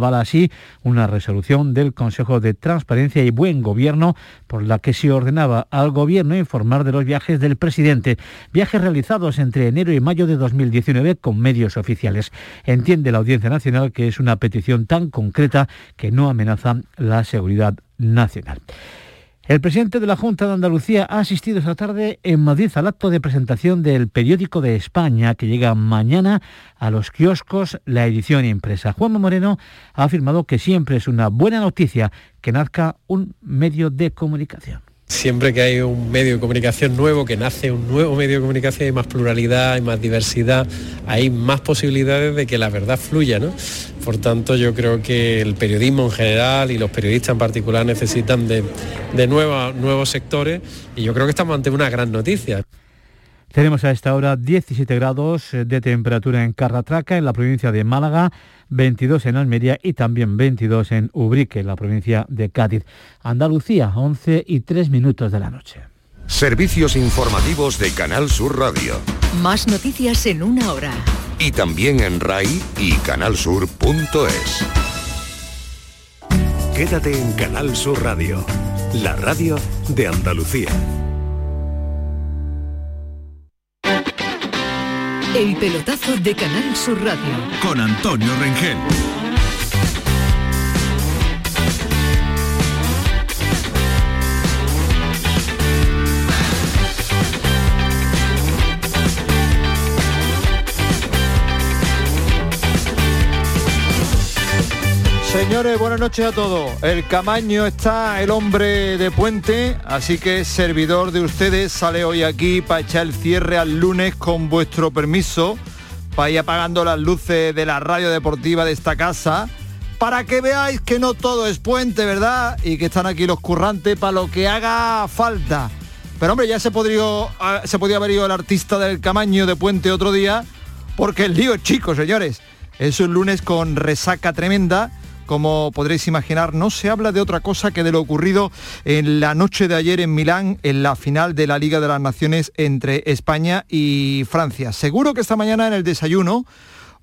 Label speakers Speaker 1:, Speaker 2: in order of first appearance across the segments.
Speaker 1: Avala así una resolución del Consejo de Transparencia y Buen Gobierno por la que se ordenaba al Gobierno informar de los viajes del presidente, viajes realizados entre enero y mayo de 2019 con medios oficiales. Entiende la Audiencia Nacional que es una petición tan concreta que no amenaza la seguridad nacional. El presidente de la Junta de Andalucía ha asistido esta tarde en Madrid al acto de presentación del periódico de España que llega mañana a los kioscos la edición impresa. Juan Moreno ha afirmado que siempre es una buena noticia que nazca un medio de comunicación.
Speaker 2: Siempre que hay un medio de comunicación nuevo, que nace un nuevo medio de comunicación, hay más pluralidad, hay más diversidad, hay más posibilidades de que la verdad fluya, ¿no? Por tanto, yo creo que el periodismo en general y los periodistas en particular necesitan de, de nuevos sectores y yo creo que estamos ante una gran noticia.
Speaker 1: Tenemos a esta hora 17 grados de temperatura en Carratraca, en la provincia de Málaga, 22 en Almería y también 22 en Ubrique, la provincia de Cádiz. Andalucía, 11 y 3 minutos de la noche.
Speaker 3: Servicios informativos de Canal Sur Radio.
Speaker 4: Más noticias en una hora.
Speaker 3: Y también en RAI y canalsur.es. Quédate en Canal Sur Radio, la radio de Andalucía.
Speaker 4: El pelotazo de Canal Sur Radio.
Speaker 5: Con Antonio Rengel.
Speaker 6: Señores, buenas noches a todos. El Camaño está el hombre de puente, así que servidor de ustedes sale hoy aquí para echar el cierre al lunes con vuestro permiso, para ir apagando las luces de la radio deportiva de esta casa, para que veáis que no todo es puente, ¿verdad? Y que están aquí los currantes para lo que haga falta. Pero hombre, ya se podría, ah, se podía haber ido el artista del Camaño de puente otro día, porque el lío es chico, señores. Es un lunes con resaca tremenda como podréis imaginar, no se habla de otra cosa que de lo ocurrido en la noche de ayer en Milán, en la final de la Liga de las Naciones entre España y Francia. Seguro que esta mañana en el desayuno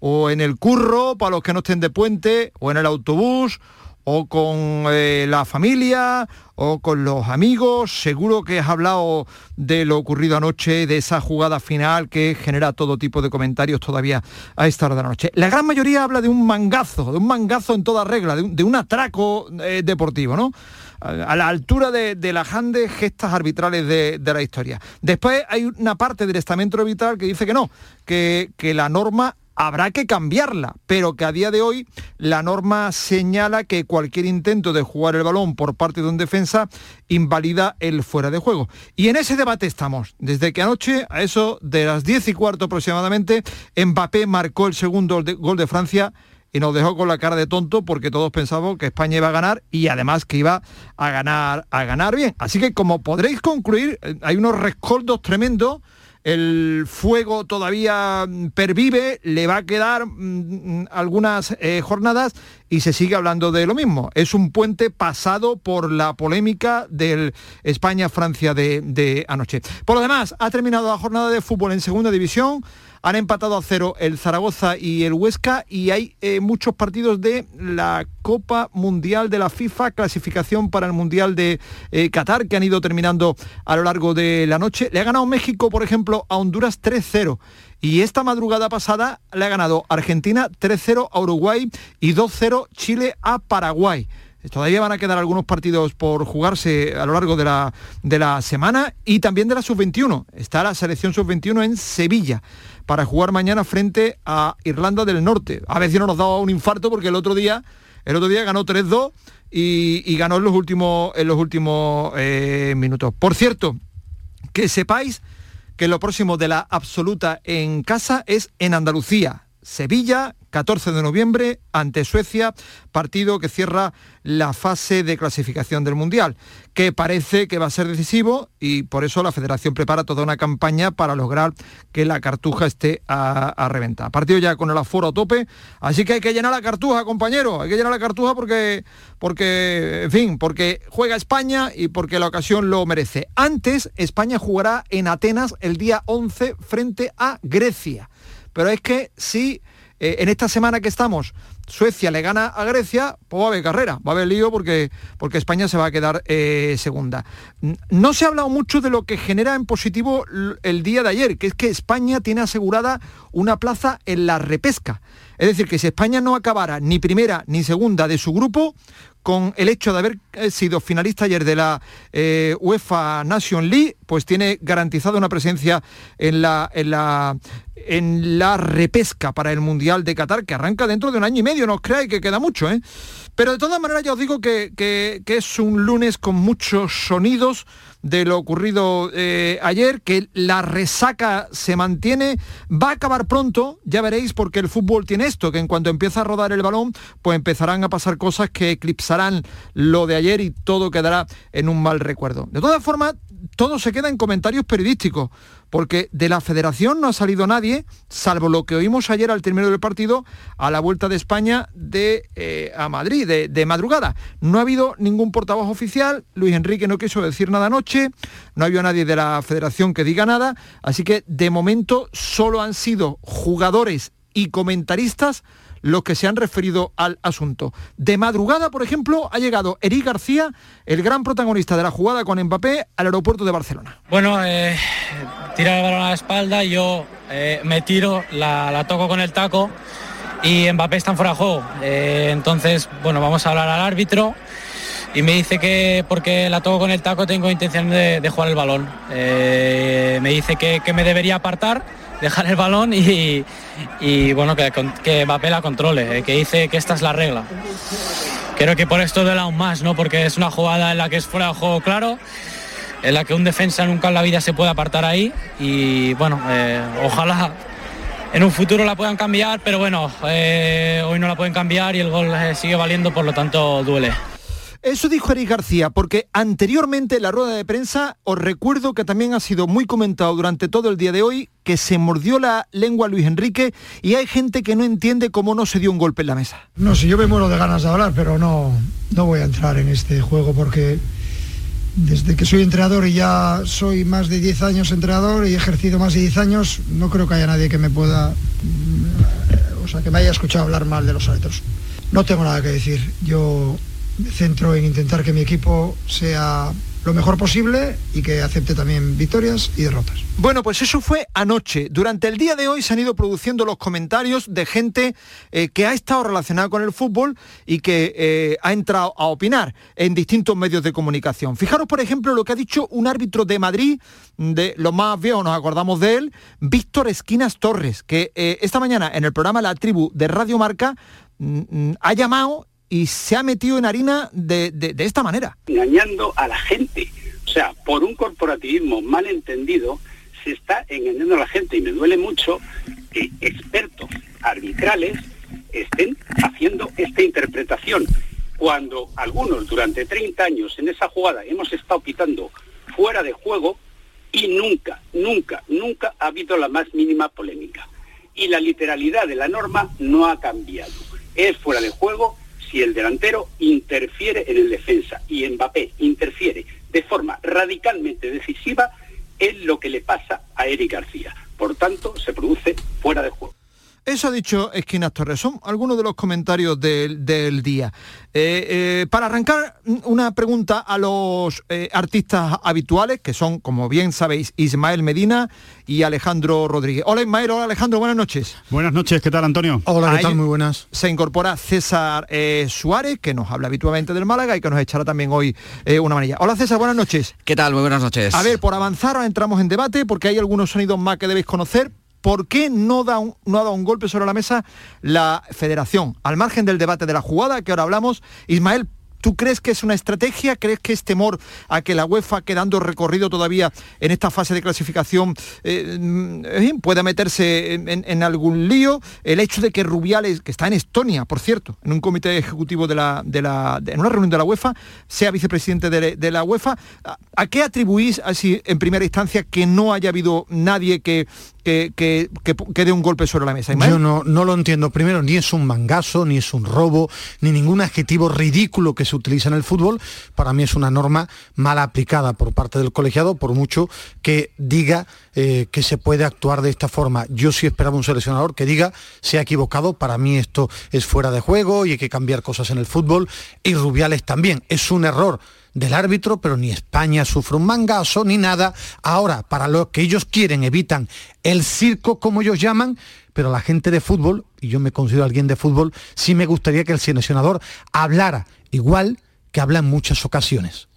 Speaker 6: o en el curro, para los que no estén de puente, o en el autobús, o con eh, la familia o con los amigos. Seguro que has hablado de lo ocurrido anoche, de esa jugada final que genera todo tipo de comentarios todavía a esta hora de la noche. La gran mayoría habla de un mangazo, de un mangazo en toda regla, de un, atraco eh, deportivo, ¿no? a la altura de, las grandes gestas arbitrales de, la historia. Después hay una parte del estamento arbitral que dice que no, que, que la norma habrá que cambiarla, pero que a día de hoy la norma señala que cualquier intento de jugar el balón por parte de un defensa invalida el fuera de juego. Y en ese debate estamos. Desde que anoche, a eso de las 10 y cuarto aproximadamente, Mbappé marcó el segundo gol de Francia y nos dejó con la cara de tonto porque todos pensábamos que España iba a ganar y además que iba a ganar, a ganar bien. Así que como podréis concluir, eh, hay unos rescoldos tremendos el fuego todavía pervive, le va a quedar mm, mm, algunas eh, jornadas y se sigue hablando de lo mismo. Es un puente pasado por la polémica del España-Francia de, de anoche. Por lo demás, ha terminado la jornada de fútbol en segunda división. Han empatado a cero el Zaragoza y el Huesca y hay eh, muchos partidos de la Copa Mundial de la FIFA, clasificación para el Mundial de eh, Qatar, que han ido terminando a lo largo de la noche. Le ha ganado México, por ejemplo, a Honduras 3-0. Y esta madrugada pasada le ha ganado Argentina 3-0 a Uruguay y 2-0 Chile a Paraguay. Todavía van a quedar algunos partidos por jugarse a lo largo de la, de la semana y también de la sub-21. Está la selección sub-21 en Sevilla para jugar mañana frente a Irlanda del Norte. A ver si no nos da un infarto porque el otro día, el otro día ganó 3-2 y, ganó en los últimos, los últimos eh, minutos. Por cierto, que sepáis que lo próximo de la absoluta en casa es en Andalucía. Sevilla, 14 de noviembre, ante Suecia, partido que cierra la fase de clasificación del Mundial, que parece que va a ser decisivo y por eso la Federación prepara toda una campaña para lograr que la cartuja esté a, reventar. Partido ya con el aforo a tope, así que hay que llenar la cartuja, compañero, hay que llenar la cartuja porque, porque, en fin, porque juega España y porque la ocasión lo merece. Antes, España jugará en Atenas el día 11 frente a Grecia. Pero es que si eh, en esta semana que estamos Suecia le gana a Grecia, pues va a haber carrera, va a haber lío porque, porque España se va a quedar eh, segunda. No se ha hablado mucho de lo que genera en positivo el día de ayer, que es que España tiene asegurada una plaza en la repesca. Es decir, que si España no acabara ni primera ni segunda de su grupo, con el hecho de haber sido finalista ayer de la eh, UEFA Nation League, pues tiene garantizada una presencia en la, en la, en la repesca para el Mundial de Qatar, que arranca dentro de un año y medio, no os creáis que queda mucho, ¿eh? Pero de todas maneras ya os digo que, que es un lunes con muchos sonidos, de lo ocurrido eh, ayer, que la resaca se mantiene, va a acabar pronto, ya veréis, porque el fútbol tiene esto, que en cuanto empieza a rodar el balón, pues empezarán a pasar cosas que eclipsarán lo de ayer y todo quedará en un mal recuerdo. De todas formas, todo se queda en comentarios periodísticos porque de la federación no ha salido nadie, salvo lo que oímos ayer al término del partido, a la vuelta de España de, eh, a Madrid, de, madrugada. No ha habido ningún portavoz oficial, Luis Enrique no quiso decir nada anoche, no ha habido nadie de la federación que diga nada, así que de momento solo han sido jugadores y comentaristas los que se han referido al asunto. De madrugada, por ejemplo, ha llegado Eric García, el gran protagonista de la jugada con Mbappé, al aeropuerto de Barcelona.
Speaker 7: Bueno, eh, tira el balón a la espalda, yo eh, me tiro, la, toco con el taco y Mbappé está en fuera de juego. Eh, entonces, bueno, vamos a hablar al árbitro y me dice que porque la toco con el taco tengo intención de, jugar el balón. me dice que, que me debería apartar dejar el balón y, bueno, que, que Mbappé la controle, eh, que dice que esta es la regla. Creo que por esto duele aún más, ¿no? Porque es una jugada en la que es fuera de juego claro, en la que un defensa nunca en la vida se puede apartar ahí y bueno, eh, ojalá en un futuro la puedan cambiar, pero bueno, eh, hoy no la pueden cambiar y el gol sigue valiendo, por lo tanto duele.
Speaker 6: Eso dijo Eric García, porque anteriormente en la rueda de prensa os recuerdo que también ha sido muy comentado durante todo el día de hoy que se mordió la lengua Luis Enrique y hay gente que no entiende cómo no se dio un golpe en la mesa.
Speaker 8: No sé, yo me muero de ganas de hablar, pero no, no voy a entrar en este juego porque desde que soy entrenador y ya soy más de 10 años entrenador y he ejercido más de 10 años, no creo que haya nadie que me pueda, mm, o sea, que me haya escuchado hablar mal de los árbitros. No tengo nada que decir. Yo centro en intentar que mi equipo sea lo mejor posible y que acepte también victorias y derrotas.
Speaker 6: Bueno, pues eso fue anoche. Durante el día de hoy se han ido produciendo los comentarios de gente eh, que ha estado relacionada con el fútbol y que eh, ha entrado a opinar en distintos medios de comunicación. Fijaros, por ejemplo, lo que ha dicho un árbitro de Madrid, de los más viejos, nos acordamos de él, Víctor Esquinas Torres, que eh, esta mañana en el programa La Tribu de Radio Marca mm, mm, ha llamado y se ha metido en harina de, de, esta manera.
Speaker 2: Engañando a la gente. O sea, por un corporativismo mal entendido, se está engañando a la gente y me duele mucho que expertos arbitrales estén haciendo esta interpretación. Cuando algunos durante 30 años en esa jugada hemos estado quitando fuera de juego y nunca, nunca, nunca ha habido la más mínima polémica. Y la literalidad de la norma no ha cambiado. Es fuera de juego si el delantero interfiere en el defensa y Mbappé interfiere de forma radicalmente decisiva en lo que le pasa a Eric García. Por tanto, se produce fuera de juego.
Speaker 6: Eso ha dicho Esquinas Torres. Son algunos de los comentarios del, día. Eh, eh, para arrancar, una pregunta a los eh, artistas habituales, que son, como bien sabéis, Ismael Medina y Alejandro Rodríguez. Hola Ismael, hola Alejandro, buenas noches.
Speaker 9: Buenas noches, ¿qué tal Antonio?
Speaker 8: Hola, ¿qué tal? Muy buenas.
Speaker 6: Se incorpora César Suárez, que nos habla habitualmente del Málaga y que nos echará también hoy una manilla. Hola César, buenas noches.
Speaker 10: ¿Qué tal? Muy buenas noches.
Speaker 6: A ver, por avanzar, entramos en debate porque hay algunos sonidos más que debéis conocer. ¿Por qué no, da no ha dado un golpe sobre la mesa la federación? Al margen del debate de la jugada que ahora hablamos, Ismael, ¿Tú crees que es una estrategia? ¿Crees que es temor a que la UEFA, quedando recorrido todavía en esta fase de clasificación, eh, pueda meterse en, algún lío? El hecho de que Rubiales, que está en Estonia, por cierto, en un comité ejecutivo de la, de la en una reunión de la UEFA, sea vicepresidente de, la UEFA, ¿a, qué atribuís así en primera instancia que no haya habido nadie que
Speaker 11: que, que, que, dé un golpe sobre la mesa.
Speaker 12: Yo no, no lo entiendo. Primero, ni es un mangazo, ni es un robo, ni ningún adjetivo ridículo que se utiliza en el fútbol. Para mí es una norma mal aplicada por parte del colegiado, por mucho que diga eh, que se puede actuar de esta forma. Yo sí esperaba un seleccionador que diga se ha equivocado, para mí esto es fuera de juego y hay que cambiar cosas en el fútbol. Y Rubiales también. Es un error del árbitro, pero ni España sufre un mangazo ni nada. Ahora, para lo que ellos quieren, evitan el circo, como ellos llaman, pero la gente de fútbol, y yo me considero alguien de fútbol, sí me gustaría que el seleccionador hablara igual que habla en muchas ocasiones.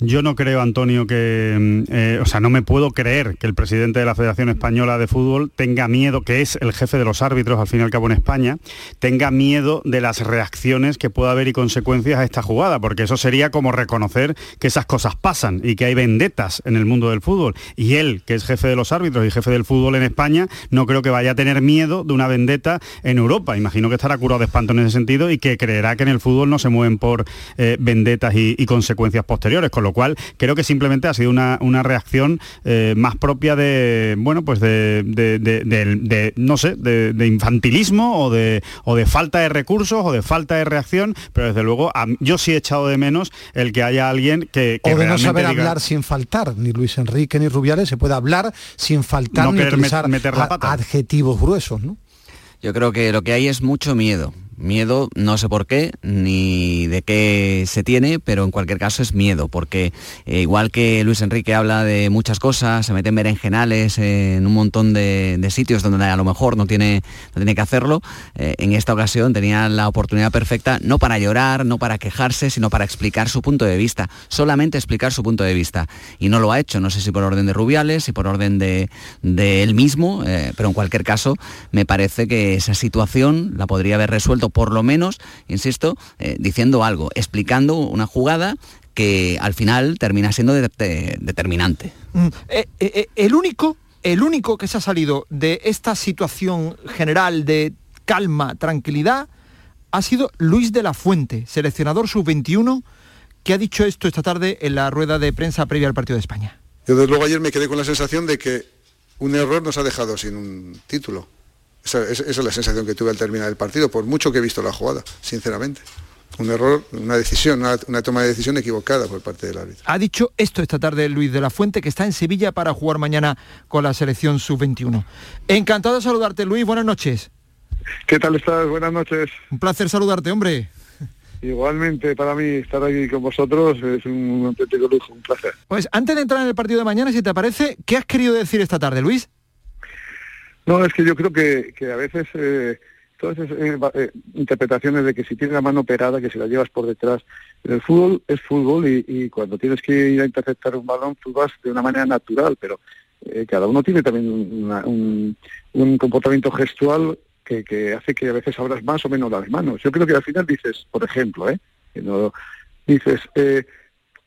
Speaker 9: Yo no creo, Antonio, que, mm, eh, o sea, no me puedo creer que el presidente de la Federación Española de Fútbol tenga miedo, que es el jefe de los árbitros al fin y al cabo en España, tenga miedo de las reacciones que pueda haber y consecuencias a esta jugada, porque eso sería como reconocer que esas cosas pasan y que hay vendetas en el mundo del fútbol. Y él, que es jefe de los árbitros y jefe del fútbol en España, no creo que vaya a tener miedo de una vendetta en Europa. Imagino que estará curado de espanto en ese sentido y que creerá que en el fútbol no se mueven por eh, vendetas y, consecuencias posteriores, cual creo que simplemente ha sido una, reacción eh, más propia de, bueno, pues de, no sé, de, infantilismo o de, o de falta de recursos o de falta de reacción, pero desde luego yo sí he echado de menos el que haya alguien que...
Speaker 12: que o de no saber hablar sin faltar, ni Luis Enrique ni Rubiales se puede hablar sin faltar ni utilizar meter la adjetivos gruesos, ¿no?
Speaker 10: Yo creo que lo que hay es mucho miedo, Miedo, no sé por qué, ni de qué se tiene, pero en cualquier caso es miedo, porque eh, igual que Luis Enrique habla de muchas cosas, se mete en berenjenales en un montón de, sitios donde a lo mejor no tiene, no tiene que hacerlo, eh, en esta ocasión tenía la oportunidad perfecta, no para llorar, no para quejarse, sino para explicar su punto de vista, solamente explicar su punto de vista. Y no lo ha hecho, no sé si por orden de Rubiales, si por orden de, él mismo, eh, pero en cualquier caso me parece que esa situación la podría haber resuelto por lo menos, insisto, eh, diciendo algo, explicando una jugada que al final termina siendo determinante.
Speaker 11: Mm, eh, eh, el único, el único que se ha salido de esta situación general de calma, tranquilidad, ha sido Luis de la Fuente, seleccionador sub-21, que ha dicho esto esta tarde en la rueda de prensa previa al partido de España.
Speaker 13: Yo desde luego ayer me quedé con la sensación de que un error nos ha dejado sin un título. Esa, es la sensación que tuve al terminar el partido, por mucho que he visto la jugada, sinceramente. Un error, una decisión, una, toma de decisión equivocada por parte del árbitro.
Speaker 11: Ha dicho esto esta tarde Luis de la Fuente, que está en Sevilla para jugar mañana con la selección sub-21. Encantado de saludarte, Luis. Buenas noches.
Speaker 14: ¿Qué tal estás? Buenas noches.
Speaker 11: Un placer saludarte, hombre.
Speaker 14: Igualmente, para mí estar aquí con vosotros es un auténtico lujo, un placer.
Speaker 11: Pues antes de entrar en el partido de mañana, si te parece, ¿qué has querido decir esta tarde, Luis?
Speaker 14: No, es que yo creo que, a veces eh, todas esas eh, eh, interpretaciones de que si tienes la mano operada, que si la llevas por detrás, el fútbol es fútbol y, cuando tienes que ir a interceptar un balón, tú vas de una manera natural, pero cada uno tiene también un, comportamiento gestual que, hace que a veces abras más o menos las manos. Yo creo que al final dices, por ejemplo, ¿eh? no, dices,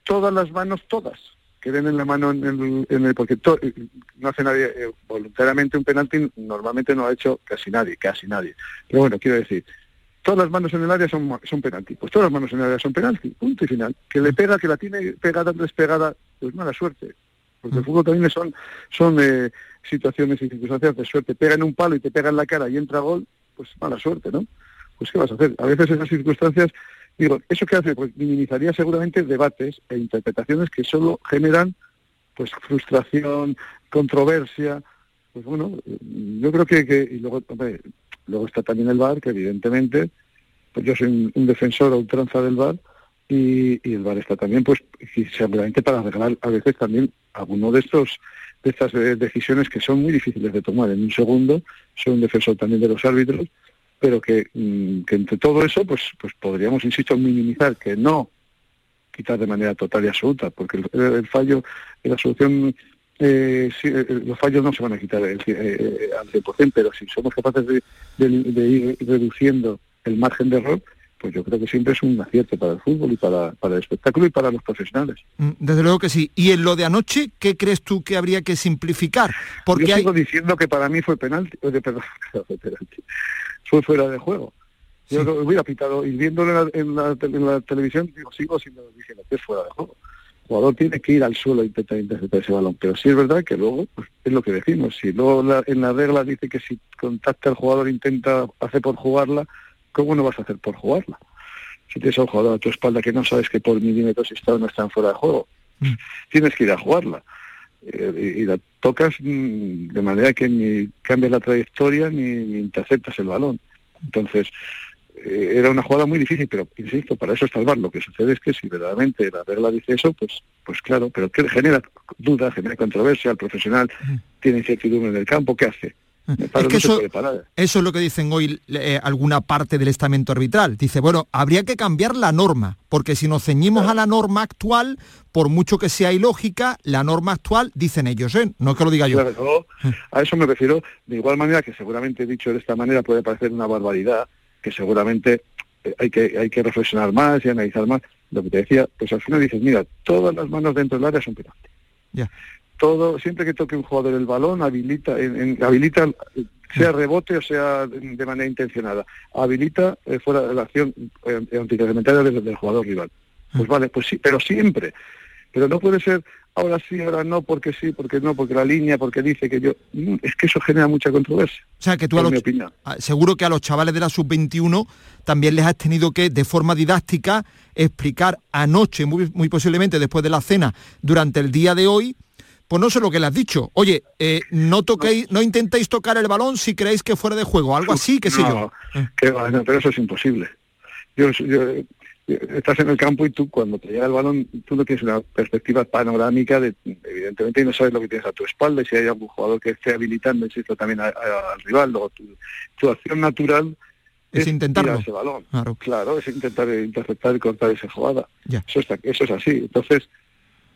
Speaker 14: todas las manos, todas, que den en la mano en el, porque no hace nadie eh, voluntariamente un penalti, normalmente no ha hecho casi nadie, casi nadie. Pero bueno, quiero decir, todas las manos en el área son, son penalti, pues todas las manos en el área son penalti, punto y final. Que le pega, que la tiene pegada, despegada, pues mala suerte. Porque el mm. fútbol también son, son eh, situaciones y circunstancias de suerte. Pega en un palo y te pega en la cara y entra gol, pues mala suerte, ¿no? Pues ¿qué vas a hacer? A veces esas circunstancias Digo, ¿eso qué hace? Pues minimizaría seguramente debates e interpretaciones que solo generan pues frustración, controversia. Pues bueno, yo creo que, y luego, luego está también el VAR, que evidentemente, pues yo soy un, defensor a ultranza del VAR, y, el VAR está también, pues, seguramente para arreglar a veces también alguno de estos de estas eh, decisiones que son muy difíciles de tomar en un segundo. Soy un defensor también de los árbitros pero mm, que, entre todo eso pues pues podríamos insisto minimizar que no quitar de manera total y absoluta porque el, fallo la solución eh, eh, los fallos no se van a quitar al 100%, pero si somos capaces de, ir reduciendo el margen de error, pues yo creo que siempre es un acierto para el fútbol y para, para el espectáculo y para los profesionales.
Speaker 11: Mm, desde luego que sí. ¿Y en lo de anoche, qué crees tú que habría que simplificar?
Speaker 14: Porque yo sigo diciendo que para mí fue penalti, perdón, fue penalti fue fuera de juego. Yo lo hubiera pitado, y viéndolo en la, televisión, digo, sigo siendo diciendo que es fuera de juego. jugador tiene que ir al suelo e intentar interceptar ese balón. Pero sí es verdad que luego, pues, es lo que decimos, si luego la- en la regla dice que si contacta al jugador intenta hacer por jugarla, ¿cómo no vas a hacer por jugarla? Si tienes a un jugador a tu espalda que no sabes que por milímetros está o no están fuera de juego, tienes que ir a jugarla. Eh, y, la tocas mm, de manera que ni cambias la trayectoria ni, ni interceptas el balón. Entonces, eh, era una jugada muy difícil, pero insisto, para eso está el VAR. Lo que sucede es que si verdaderamente la regla dice eso, pues pues claro, pero que genera duda, genera controversia, el profesional tiene incertidumbre en el campo, ¿qué hace?
Speaker 6: Que eso- es lo que dicen hoy eh, alguna parte del estamento arbitral. Dice, bueno, habría que cambiar la norma, porque si nos ceñimos a la norma actual, por mucho que sea ilógica, la norma actual, dicen ellos, ¿eh? no es que lo diga yo.
Speaker 14: Claro, a eso me refiero, de igual manera que seguramente dicho de esta manera puede parecer una barbaridad, que seguramente eh, hay que, hay que reflexionar más y analizar más. Lo que te decía, pues al final dices, mira, todas las manos dentro del área son penalti.
Speaker 6: Ya.
Speaker 14: Todo, siempre que toque un jugador el balón, habilita, en- en- habilita sea rebote o sea de manera intencionada, habilita eh, fuera de la acción eh, antirreglamentaria del, del jugador rival. Pues vale, pues sí, pero siempre. Pero no puede ser ahora sí, ahora no, porque sí, porque no, porque la línea, porque dice que yo... Mm, Es que eso genera mucha controversia.
Speaker 6: O sea, que tú a los,
Speaker 14: mi opinión.
Speaker 6: a- seguro que a los chavales de la sub-21 también les has tenido que, de forma didáctica, explicar anoche, muy, muy posiblemente después de la cena, durante el día de hoy, pues no sé lo que le has dicho. Oye, eh, no toquéis, no intentéis tocar el balón si creéis que fuera de juego, algo así, qué sé yo.
Speaker 14: No, que no, pero eso es imposible. Yo, yo- estás en el campo y tú cuando te llega el balón, tú no tienes una perspectiva panorámica, de, evidentemente, y no sabes lo que tienes a tu espalda y si hay algún jugador que esté habilitando, insisto, también a- a- al rival. Luego, tu, tu acción natural
Speaker 6: Es intentarlo.
Speaker 14: tirar ese balón.
Speaker 6: Claro.
Speaker 14: Claro, es intentar interceptar y cortar esa jugada.
Speaker 6: Ya.
Speaker 14: Eso, está, eso es así. Entonces,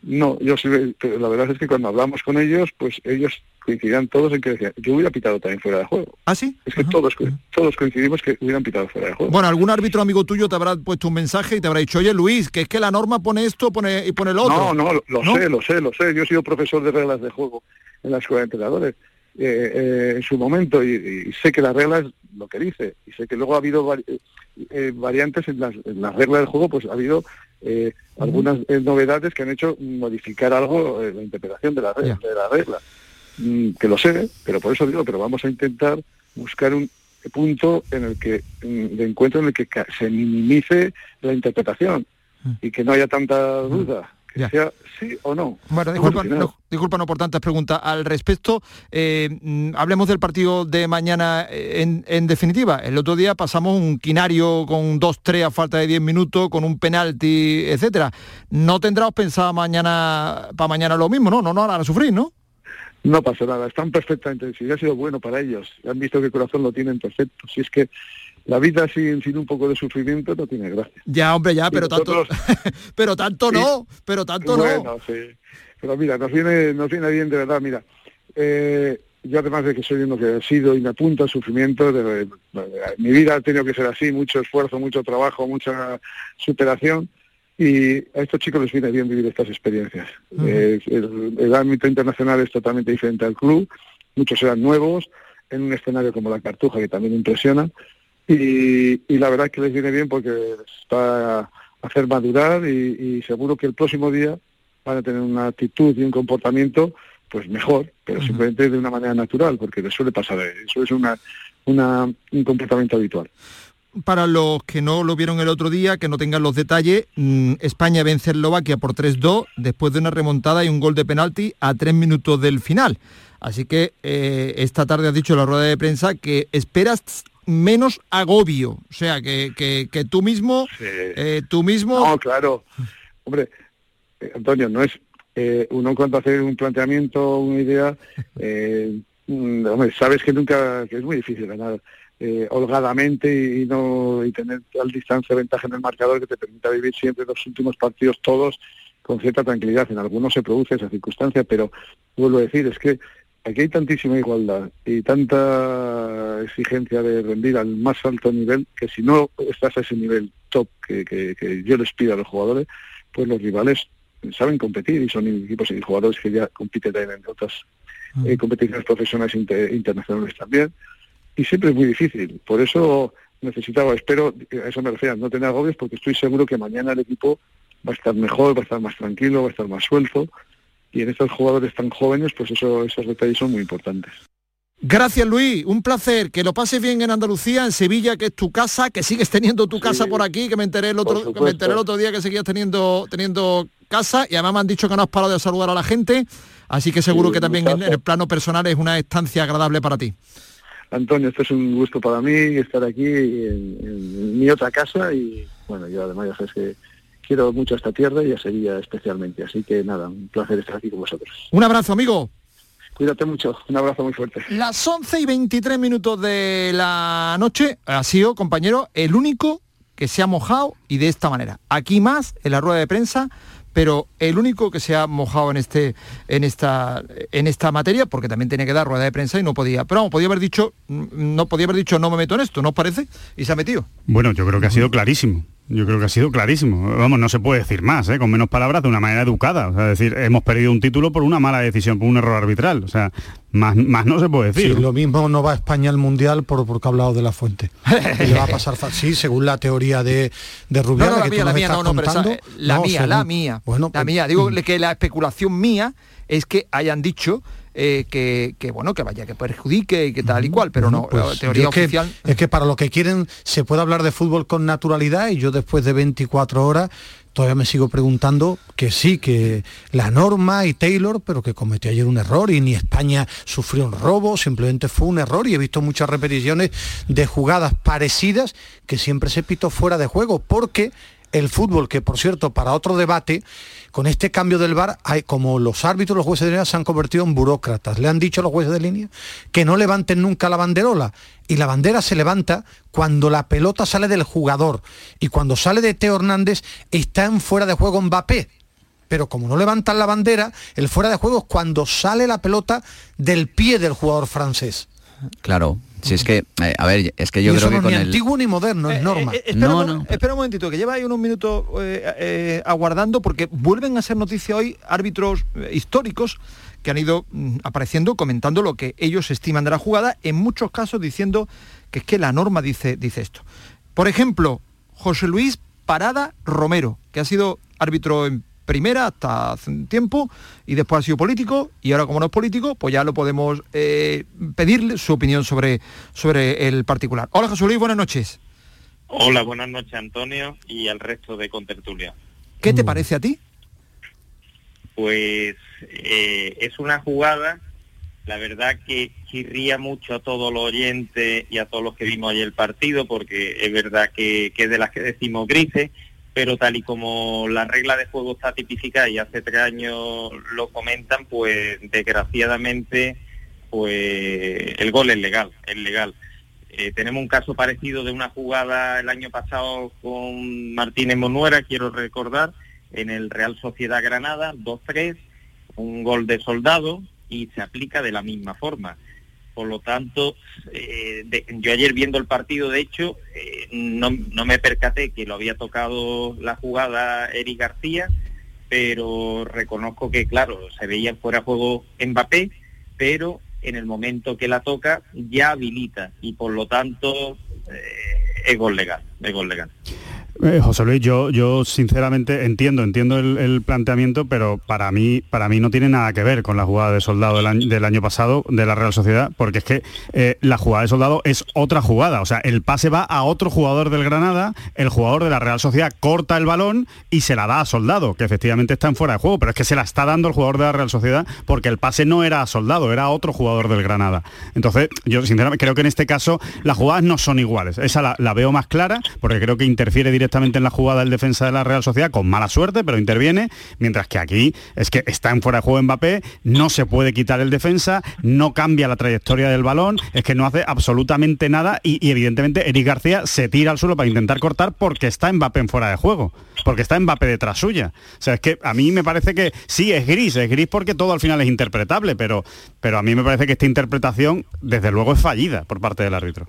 Speaker 14: no, yo sí, pero la verdad es que cuando hablamos con ellos, pues ellos coincidían todos en que decían, yo hubiera pitado también fuera de juego.
Speaker 6: ¿Ah, sí?
Speaker 14: Es que todos, todos coincidimos que hubieran pitado fuera de juego.
Speaker 6: Bueno, algún árbitro amigo tuyo te habrá puesto un mensaje y te habrá dicho, oye Luis, que es que la norma pone esto pone, y pone lo otro.
Speaker 14: No, no, lo, lo
Speaker 6: ¿No?
Speaker 14: sé, lo sé, lo sé. Yo he sido profesor de reglas de juego en la escuela de entrenadores eh, en su momento y, y sé que la regla es lo que dice y sé que luego ha habido vari- eh, variantes en las, en las reglas del juego, pues ha habido eh, algunas eh, novedades que han hecho modificar algo eh, la interpretación de la, re- de la regla. Mm, que lo sé, pero por eso digo, pero vamos a intentar buscar un punto en el que mm, de encuentro en el que se minimice la interpretación y que no haya tanta duda, sea sí o no.
Speaker 6: Bueno, disculpa, no, disculpa, no por tantas preguntas. Al respecto, eh, mm, hablemos del partido de mañana eh, en, en definitiva. El otro día pasamos un quinario con 2-3 a falta de 10 minutos, con un penalti, etcétera. No tendrás pensado mañana para mañana lo mismo, ¿no? No, no harán sufrir, ¿no?
Speaker 14: No pasa nada, están perfectamente, si ha sido bueno para ellos, han visto que el corazón lo tienen perfecto. Si es que la vida sin, sin un poco de sufrimiento no tiene gracia.
Speaker 6: Ya, hombre, ya, pero tanto,
Speaker 14: nosotros-
Speaker 6: pero tanto no, pero tanto no.
Speaker 14: bueno, sí. Pero mira, nos viene, nos viene bien de verdad, mira. eh, yo además de que soy uno que he sido y me apunta al sufrimiento, de, de- mi vida ha tenido que ser así, mucho esfuerzo, mucho trabajo, mucha superación. Y a estos chicos les viene bien vivir estas experiencias. Eh, el, el ámbito internacional es totalmente diferente al club, muchos eran nuevos, en un escenario como la Cartuja, que también impresiona, y, y la verdad es que les viene bien porque va a hacer madurar y, y seguro que el próximo día van a tener una actitud y un comportamiento pues mejor, pero simplemente de una manera natural, porque les suele pasar, eso es una, una, un comportamiento habitual.
Speaker 6: Para los que no lo vieron el otro día, que no tengan los detalles, mm, España vence a Eslovaquia por 3-2 después de una remontada y un gol de penalti a tres minutos del final. Así que eh, esta tarde has dicho en la rueda de prensa que esperas menos agobio, o sea, que, que- que tú mismo, eh, tú mismo...
Speaker 14: No, claro. Hombre, eh, Antonio, no es eh, uno cuando hace un planteamiento, una idea, eh, mm, hombre, sabes que nunca, que es muy difícil ganar eh, holgadamente y, y no y tener tal distancia ventaja en el marcador que te permita vivir siempre los últimos partidos todos con cierta tranquilidad. En algunos se produce esa circunstancia, pero vuelvo a decir, es que aquí hay tantísima igualdad y tanta exigencia de rendir al más alto nivel que si no estás a ese nivel top que, que- que yo les pido a los jugadores, pues los rivales saben competir y son equipos y jugadores que ya compiten también en otras eh, competiciones profesionales inter- internacionales también y siempre es muy difícil. Por eso necesitaba, espero, a eso me refiero, no tener agobios porque estoy seguro que mañana el equipo va a estar mejor, va a estar más tranquilo, va a estar más suelto. Y en estos jugadores tan jóvenes, pues eso, esos detalles son muy importantes.
Speaker 6: Gracias Luis, un placer, que lo pases bien en Andalucía, en Sevilla, que es tu casa, que sigues teniendo tu casa por aquí, que me enteré el otro, que me enteré el otro día que seguías teniendo, teniendo casa y además me han dicho que no has parado de saludar a la gente, así que seguro que también en el plano personal es una estancia agradable para ti.
Speaker 14: Antonio, esto es un gusto para mí estar aquí en, mi otra casa y bueno, yo además ya sabes que quiero mucho esta tierra y a Sevilla especialmente, así que nada, un placer estar aquí con vosotros.
Speaker 6: Un abrazo, amigo.
Speaker 14: Cuídate mucho, un abrazo muy fuerte.
Speaker 6: Las 11 y 23 minutos de la noche ha sido, compañero, el único que se ha mojado y de esta manera. Aquí más, en la rueda de prensa, pero el único que se ha mojado en este en esta en esta materia porque también tenía que dar rueda de prensa y no podía pero vamos, podía haber dicho no podía haber dicho no me meto en esto no os parece y se ha metido
Speaker 9: bueno yo creo que ha sido clarísimo yo creo que ha sido clarísimo. Vamos, no se puede decir más, ¿eh? con menos palabras, de una manera educada. O sea, es decir, hemos perdido un título por una mala decisión, por un error arbitral. O sea, más, más no se puede decir.
Speaker 12: Sí, lo mismo no va a España al Mundial por, porque ha hablado de la fuente. y le va a pasar sí, según la teoría de, de Rubiales.
Speaker 6: No, la mía, la mía, no, no, la mía, la mía. Bueno, la pues, mía. Digo mm. que la especulación mía es que hayan dicho eh, que, bueno, que vaya, que perjudique y que tal y cual, pero no, la pues teoría oficial...
Speaker 12: es que para lo que quieren se puede hablar de fútbol con naturalidad y yo después de 24 horas todavía me sigo preguntando que sí, que la norma y Taylor, pero que cometió ayer un error y ni España sufrió un robo, simplemente fue un error y he visto muchas repeticiones de jugadas parecidas que siempre se pitó fuera de juego, porque el fútbol, que por cierto, para otro debate, con este cambio del VAR, hay, como los árbitros, los jueces de línea se han convertido en burócratas. Le han dicho a los jueces de línea que no levanten nunca la banderola. Y la bandera se levanta cuando la pelota sale del jugador. Y cuando sale de Teo Hernández, está en fuera de juego Mbappé. Pero como no levantan la bandera, el fuera de juego es cuando sale la pelota del pie del jugador francés.
Speaker 10: Claro, si es que, eh, a ver, es que yo creo que
Speaker 12: no es ni antiguo ni moderno, es eh, norma.
Speaker 6: Eh, espera, no, un, no. espera, un momentito, que lleva ahí unos minutos aguardando, porque vuelven a ser noticia hoy árbitros históricos que han ido mm, apareciendo comentando lo que ellos estiman de la jugada, en muchos casos diciendo que es que la norma dice, dice esto. Por ejemplo, José Luis Parada Romero, que ha sido árbitro en primera hasta hace un tiempo y después ha sido político y ahora como no es político, pues ya lo podemos eh, pedirle su opinión sobre, sobre el particular. Hola José Luis, buenas noches.
Speaker 15: Hola, buenas noches Antonio y al resto de Contertulia.
Speaker 6: ¿Qué te parece a ti?
Speaker 15: Pues eh, es una jugada, la verdad que chirría mucho a todos los oyentes y a todos los que vimos ayer el partido, porque es verdad que, que es de las que decimos grises, pero tal y como la regla de juego está tipificada y hace tres años lo comentan, pues desgraciadamente pues el gol es legal, es legal. Eh, tenemos un caso parecido de una jugada el año pasado con Martínez Monuera, quiero recordar, en el Real Sociedad Granada, 2-3, un gol de soldado y se aplica de la misma forma. Por lo tanto, eh, yo ayer viendo el partido, de hecho, eh, no, me percaté que lo había tocado la jugada Eric García, pero reconozco que, claro, se veía fuera juego Mbappé, pero en el momento que la toca ya habilita y por lo tanto eh, es gol legal, es gol legal.
Speaker 9: Eh, José Luis, yo, yo sinceramente entiendo, entiendo el, planteamiento, pero para mí, para mí no tiene nada que ver con la jugada de soldado del año, del año pasado de la Real Sociedad, porque es que eh, la jugada de soldado es otra jugada. O sea, el pase va a otro jugador del Granada, el jugador de la Real Sociedad corta el balón y se la da a soldado, que efectivamente está en fuera de juego, pero es que se la está dando el jugador de la Real Sociedad porque el pase no era a soldado, era a otro jugador del Granada. Entonces, yo sinceramente creo que en este caso las jugadas no son iguales. Esa la, la veo más clara, porque creo que interfiere directamente directamente en la jugada el defensa de la Real Sociedad con mala suerte, pero interviene, mientras que aquí es que está en fuera de juego Mbappé, no se puede quitar el defensa, no cambia la trayectoria del balón, es que no hace absolutamente nada y, evidentemente Eric García se tira al suelo para intentar cortar porque está Mbappé en fuera de juego, porque está Mbappé detrás suya. O sea, es que a mí me parece que sí, es gris, es gris porque todo al final es interpretable, pero, pero a mí me parece que esta interpretación desde luego es fallida por parte del árbitro.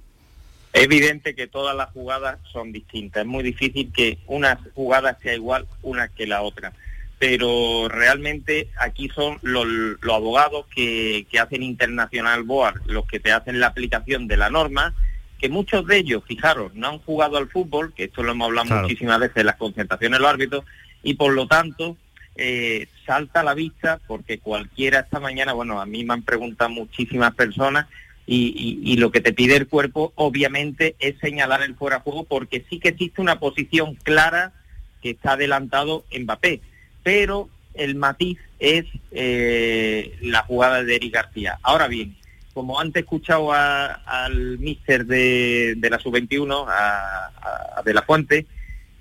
Speaker 15: Es evidente que todas las jugadas son distintas. Es muy difícil que una jugada sea igual una que la otra. Pero realmente aquí son los, abogados que, hacen internacional BOAR, los que te hacen la aplicación de la norma, que muchos de ellos, fijaros, no han jugado al fútbol, que esto lo hemos hablado muchísimas veces en las concentraciones de los árbitros, y por lo tanto eh, salta a la vista porque cualquiera esta mañana, bueno, a mí me han preguntado muchísimas personas y, lo que te pide el cuerpo obviamente es señalar el fuera de juego porque sí que existe una posición clara que está adelantado Mbappé, pero el matiz es eh, la jugada de Eric García. Ahora bien, como antes he escuchado al míster de, la sub-21, a, De La Fuente,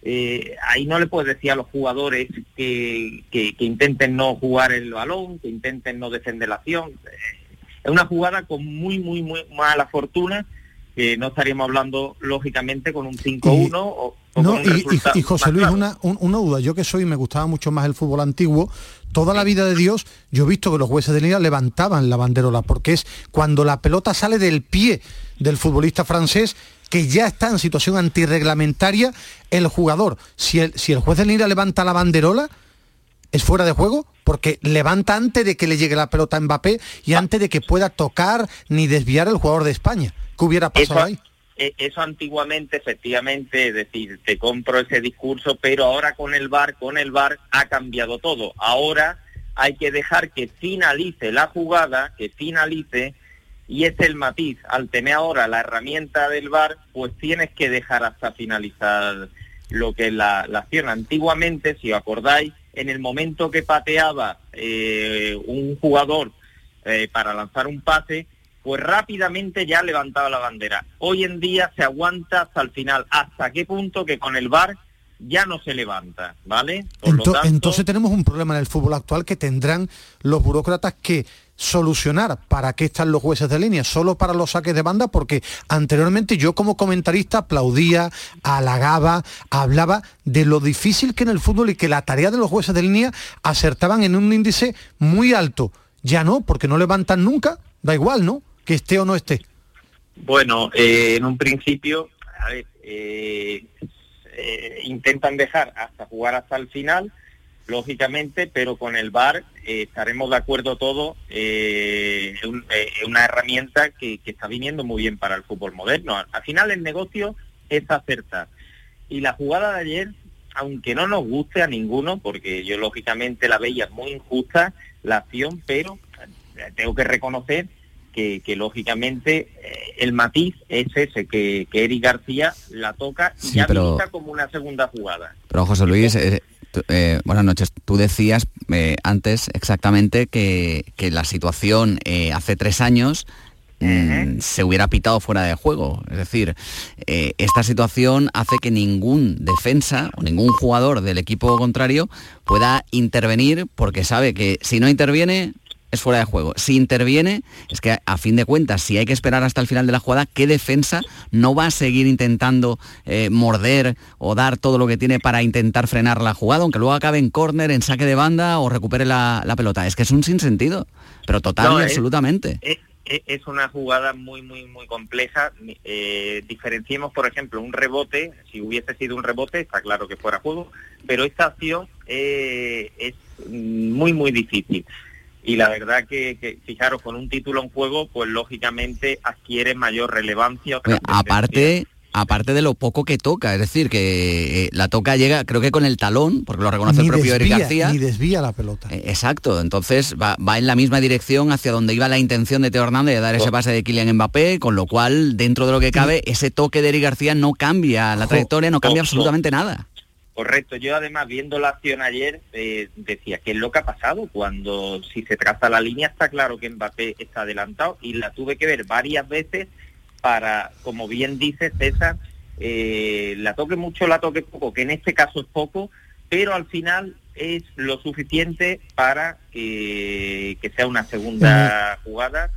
Speaker 15: eh, ahí no le puedes decir a los jugadores que, que, intenten no jugar el balón, que intenten no defender la acción. Es una jugada con muy, muy, muy mala fortuna, que no estaríamos hablando lógicamente con un 5-1 o,
Speaker 12: no, y, José Luis, una, una, duda, yo que soy, me gustaba mucho más el fútbol antiguo, toda la vida de Dios yo he visto que los jueces de línea levantaban la banderola, porque es cuando la pelota sale del pie del futbolista francés, que ya está en situación antirreglamentaria, el jugador, si el, si el juez de línea levanta la banderola, es fuera de juego porque levanta antes de que le llegue la pelota a Mbappé y ah. antes de que pueda tocar ni desviar el jugador de España. ¿Qué hubiera pasado ahí?
Speaker 15: E, eso antiguamente, efectivamente, es decir, te compro ese discurso, pero ahora con el VAR, con el VAR ha cambiado todo. Ahora hay que dejar que finalice la jugada, que finalice, y es el matiz. Al tener ahora la herramienta del VAR, pues tienes que dejar hasta finalizar lo que es la, acción. Antiguamente, si os acordáis, en el momento que pateaba eh, un jugador eh, para lanzar un pase, pues rápidamente ya levantaba la bandera. Hoy en día se aguanta hasta el final. ¿Hasta qué punto que con el VAR ya no se levanta, ¿vale?
Speaker 12: Entonces tenemos un problema en el fútbol actual que tendrán los burócratas que solucionar para qué están los jueces de línea, solo para los saques de banda, porque anteriormente yo como comentarista aplaudía, halagaba, hablaba de lo difícil que en el fútbol y que la tarea de los jueces de línea acertaban en un índice muy alto. Ya no, porque no levantan nunca, da igual, ¿no? Que esté o no esté.
Speaker 15: Bueno, eh, en un principio, a ver, eh, eh, intentan dejar hasta jugar hasta el final, lógicamente, pero con el VAR eh, estaremos de acuerdo todos, eh, es eh, una herramienta que, está viniendo muy bien para el fútbol moderno. Al final el negocio es acertar. Y la jugada de ayer, aunque no nos guste a ninguno, porque yo lógicamente la veía muy injusta, la acción, pero tengo que reconocer que, lógicamente el matiz es ese, que, que Eric García la toca y ya pero... como una segunda jugada.
Speaker 10: Pero José Luis, eh, buenas noches. Tú decías eh, antes exactamente que, la situación eh, hace tres años mm, se hubiera pitado fuera de juego. Es decir, esta situación hace que ningún defensa o ningún jugador del equipo contrario pueda intervenir porque sabe que si no interviene es fuera de juego. Si interviene, es que a fin de cuentas, si hay que esperar hasta el final de la jugada, ¿qué defensa no va a seguir intentando eh, morder o dar todo lo que tiene para intentar frenar la jugada, aunque luego acabe en córner, en saque de banda o recupere la, pelota? Es que es un sinsentido, pero total y absolutamente.
Speaker 15: Es, una jugada muy, muy, muy compleja. Eh, diferenciemos, por ejemplo, un rebote. Si hubiese sido un rebote, está claro que fuera juego, pero esta acción eh, es muy, muy difícil y la verdad que, fijaros, con un título en juego, pues lógicamente adquiere mayor relevancia.
Speaker 10: aparte, aparte de lo poco que toca, es decir, que eh, la toca llega, creo que con el talón, porque lo reconoce el propio Eric García.
Speaker 12: Ni desvía la pelota.
Speaker 10: Eh, exacto, entonces va, en la misma dirección hacia donde iba la intención de Teo Hernández de dar ese pase de Kylian Mbappé, con lo cual, dentro de lo que cabe, ese toque de Eric García no cambia la trayectoria, no cambia absolutamente nada.
Speaker 15: Correcto, yo además viendo la acción ayer eh, decía, ¿qué es lo que ha pasado? Cuando si se traza la línea está claro que Mbappé está adelantado y la tuve que ver varias veces para, como bien dice César, eh, la toque mucho, la toque poco, que en este caso es poco, pero al final es lo suficiente para que, que sea una segunda jugada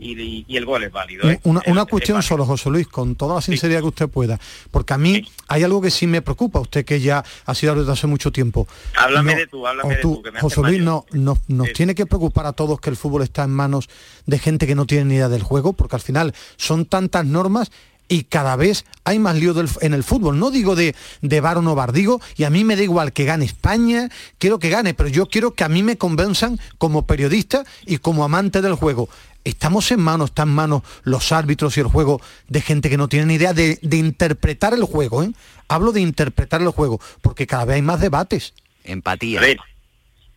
Speaker 15: y, el gol es válido. ¿eh?
Speaker 12: Una, cuestión solo, José Luis, con toda la sinceridad que usted pueda, porque a mí hay algo que sí me preocupa, usted que ya ha sido desde hace mucho tiempo.
Speaker 15: Háblame de tú, háblame de tú.
Speaker 12: José Luis, no, nos tiene que preocupar a todos que el fútbol está en manos de gente que no tiene ni idea del juego, porque al final son tantas normas y cada vez hay más lío en el fútbol. No digo de, de bar o no bar, digo, y a mí me da igual que gane España, quiero que gane, pero yo quiero que a mí me convenzan como periodista y como amante del juego estamos en manos, están en manos los árbitros y el juego de gente que no tiene ni idea de, interpretar el juego. ¿eh? Hablo de interpretar el juego, porque cada vez hay más debates.
Speaker 10: empatía.
Speaker 15: A ver,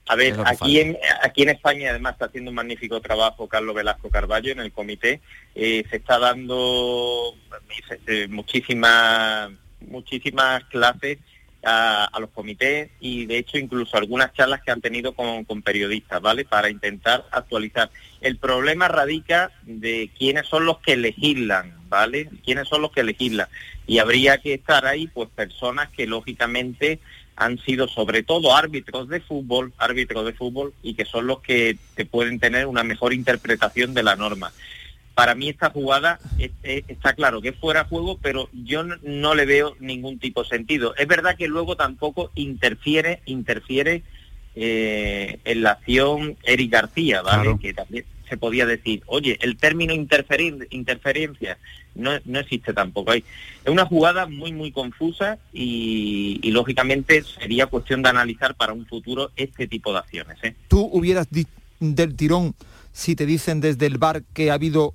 Speaker 15: a ver aquí, en, aquí en España además está haciendo un magnífico trabajo Carlos Velasco Carballo en el comité. Eh, se está dando eh, muchísimas, muchísimas clases a, los comités y de hecho incluso algunas charlas que han tenido con, con, periodistas, ¿vale? Para intentar actualizar. El problema radica de quiénes son los que legislan, ¿vale? Quiénes son los que legislan. Y habría que estar ahí, pues, personas que lógicamente han sido sobre todo árbitros de fútbol, árbitros de fútbol, y que son los que te pueden tener una mejor interpretación de la norma para mí esta jugada está claro que es fuera juego, pero yo no, le veo ningún tipo de sentido. Es verdad que luego tampoco interfiere, interfiere eh, en la acción Eric García, ¿vale? Que también se podía decir, oye, el término interferencia no, no, existe tampoco ahí. Es una jugada muy, muy confusa y, lógicamente sería cuestión de analizar para un futuro este tipo de acciones. ¿eh?
Speaker 6: ¿Tú hubieras del tirón si te dicen desde el bar que ha habido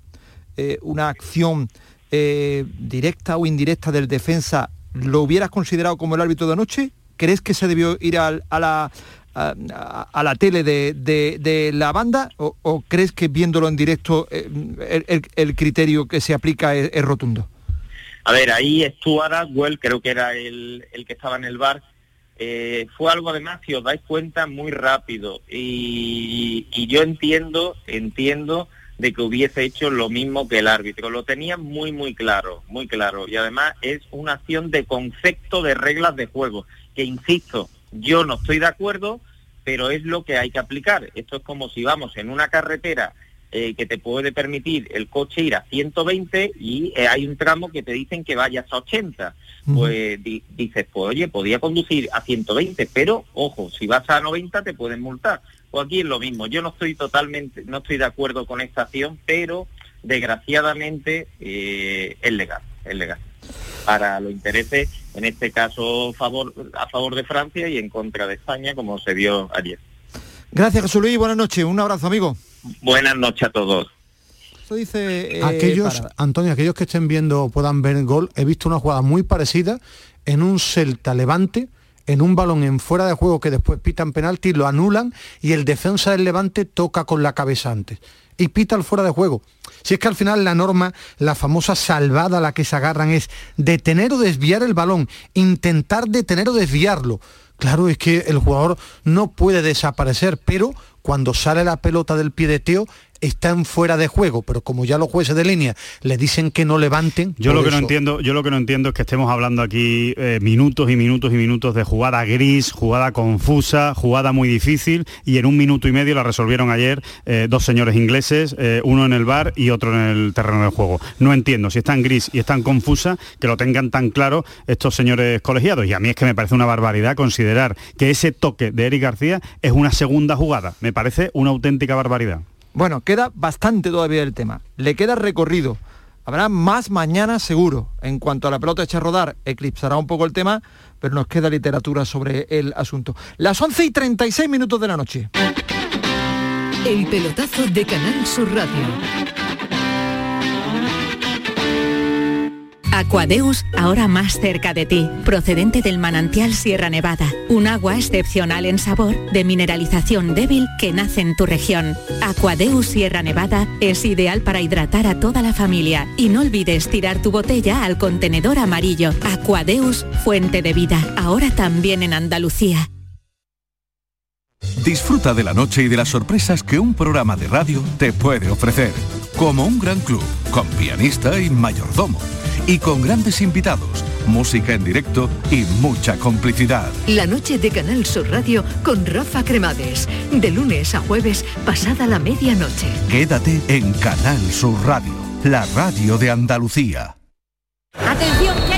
Speaker 6: eh, una acción eh, directa o indirecta del defensa, ¿lo hubieras considerado como el árbitro de anoche? ¿Crees que se debió ir a, la, a, la tele de, la banda o, crees que viéndolo en directo eh, el, criterio que se aplica es, rotundo?
Speaker 15: A ver, ahí Stuart Atwell, creo que era el, que estaba en el bar, fue algo además, si os dais cuenta, muy rápido. Y, y yo entiendo, entiendo de que hubiese hecho lo mismo que el árbitro. Lo tenía muy, muy claro, muy claro. Y además es una acción de concepto de reglas de juego, que insisto, yo no estoy de acuerdo, pero es lo que hay que aplicar. Esto es como si vamos en una carretera eh, que te puede permitir el coche ir a 120 y eh, hay un tramo que te dicen que vayas a 80. Pues dices, pues oye, podía conducir a 120, pero ojo, si vas a 90 te pueden multar. Pues aquí es lo mismo. Yo no estoy totalmente, no estoy de acuerdo con esta acción, pero desgraciadamente eh, es legal, es legal. Para los intereses, en este caso favor, a favor de Francia y en contra de España, como se vio ayer.
Speaker 6: Gracias Jesús Luis, buenas noches, un abrazo amigo.
Speaker 15: Buenas noches a todos.
Speaker 6: Esto dice...
Speaker 12: Eh, aquellos, Antonio, aquellos que estén viendo puedan ver el gol, he visto una jugada muy parecida en un Celta Levante en un balón en fuera de juego que después pitan penalti, lo anulan y el defensa del Levante toca con la cabeza antes. Y pita el fuera de juego. Si es que al final la norma, la famosa salvada a la que se agarran es detener o desviar el balón, intentar detener o desviarlo. Claro, es que el jugador no puede desaparecer, pero cuando sale la pelota del pie de Teo, están fuera de juego, pero como ya los jueces de línea le dicen que no levanten.
Speaker 9: Yo lo que no entiendo, yo lo que no entiendo es que estemos hablando aquí eh, minutos y minutos y minutos de jugada gris, jugada confusa, jugada muy difícil y en un minuto y medio la resolvieron ayer eh, dos señores ingleses, eh, uno en el bar y otro en el terreno del juego. No entiendo si es tan gris y es tan confusa que lo tengan tan claro estos señores colegiados y a mí es que me parece una barbaridad considerar que ese toque de Eric García es una segunda jugada. Me parece una auténtica barbaridad.
Speaker 6: Bueno, queda bastante todavía el tema. Le queda recorrido. Habrá más mañana seguro. En cuanto a la pelota hecha a rodar, eclipsará un poco el tema, pero nos queda literatura sobre el asunto. Las 11 y 36 minutos de la noche.
Speaker 16: El pelotazo de Canal Sur Radio
Speaker 17: Aquadeus, ahora más cerca de ti, procedente del manantial Sierra Nevada, un agua excepcional en sabor, de mineralización débil que nace en tu región. Aquadeus Sierra Nevada es ideal para hidratar a toda la familia y no olvides tirar tu botella al contenedor amarillo. Aquadeus, fuente de vida, ahora también en Andalucía.
Speaker 5: Disfruta de la noche y de las sorpresas que un programa de radio te puede ofrecer, como un gran club, con pianista y mayordomo y con grandes invitados, música en directo y mucha complicidad.
Speaker 16: La noche de Canal Sur Radio con Rafa Cremades, de lunes a jueves pasada la medianoche.
Speaker 5: Quédate en Canal Sur Radio, la radio de Andalucía.
Speaker 18: Atención, que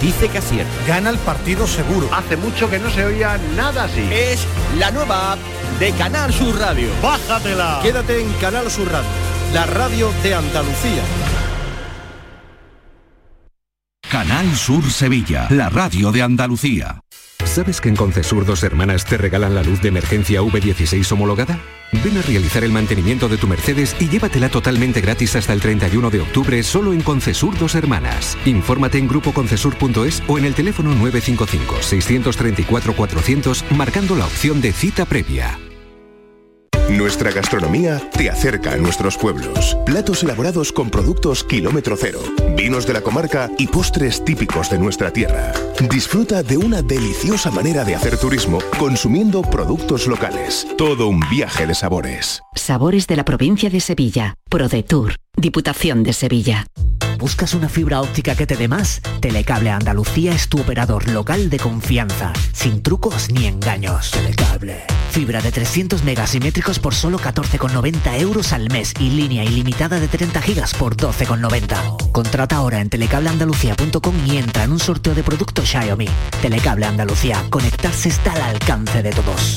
Speaker 19: dice que acierta.
Speaker 6: Gana el partido seguro.
Speaker 20: Hace mucho que no se oía nada así.
Speaker 19: Es la nueva app
Speaker 20: de Canal Sur Radio.
Speaker 21: ¡Bájatela! Quédate en Canal Sur Radio, la radio de Andalucía.
Speaker 5: Canal Sur Sevilla, la radio de Andalucía.
Speaker 22: ¿Sabes que en Concesur dos hermanas te regalan la luz de emergencia V16 homologada? Ven a realizar el mantenimiento de tu Mercedes y llévatela totalmente gratis hasta el 31 de octubre solo en Concesur dos hermanas. Infórmate en grupoconcesur.es o en el teléfono 955-634-400 marcando la opción de cita previa.
Speaker 23: Nuestra gastronomía te acerca a nuestros pueblos. Platos elaborados con productos kilómetro cero, vinos de la comarca y postres típicos de nuestra tierra. Disfruta de una deliciosa manera de hacer turismo consumiendo productos locales. Todo un viaje de sabores.
Speaker 24: Sabores de la provincia de Sevilla. ProDetour. Diputación de Sevilla.
Speaker 25: ¿Buscas una fibra óptica que te dé más? Telecable Andalucía es tu operador local de confianza, sin trucos ni engaños. Telecable. Fibra de 300 megasimétricos por solo 14,90 euros al mes y línea ilimitada de 30 gigas por 12,90. Contrata ahora en telecableandalucía.com y entra en un sorteo de productos Xiaomi. Telecable Andalucía. Conectarse está al alcance de todos.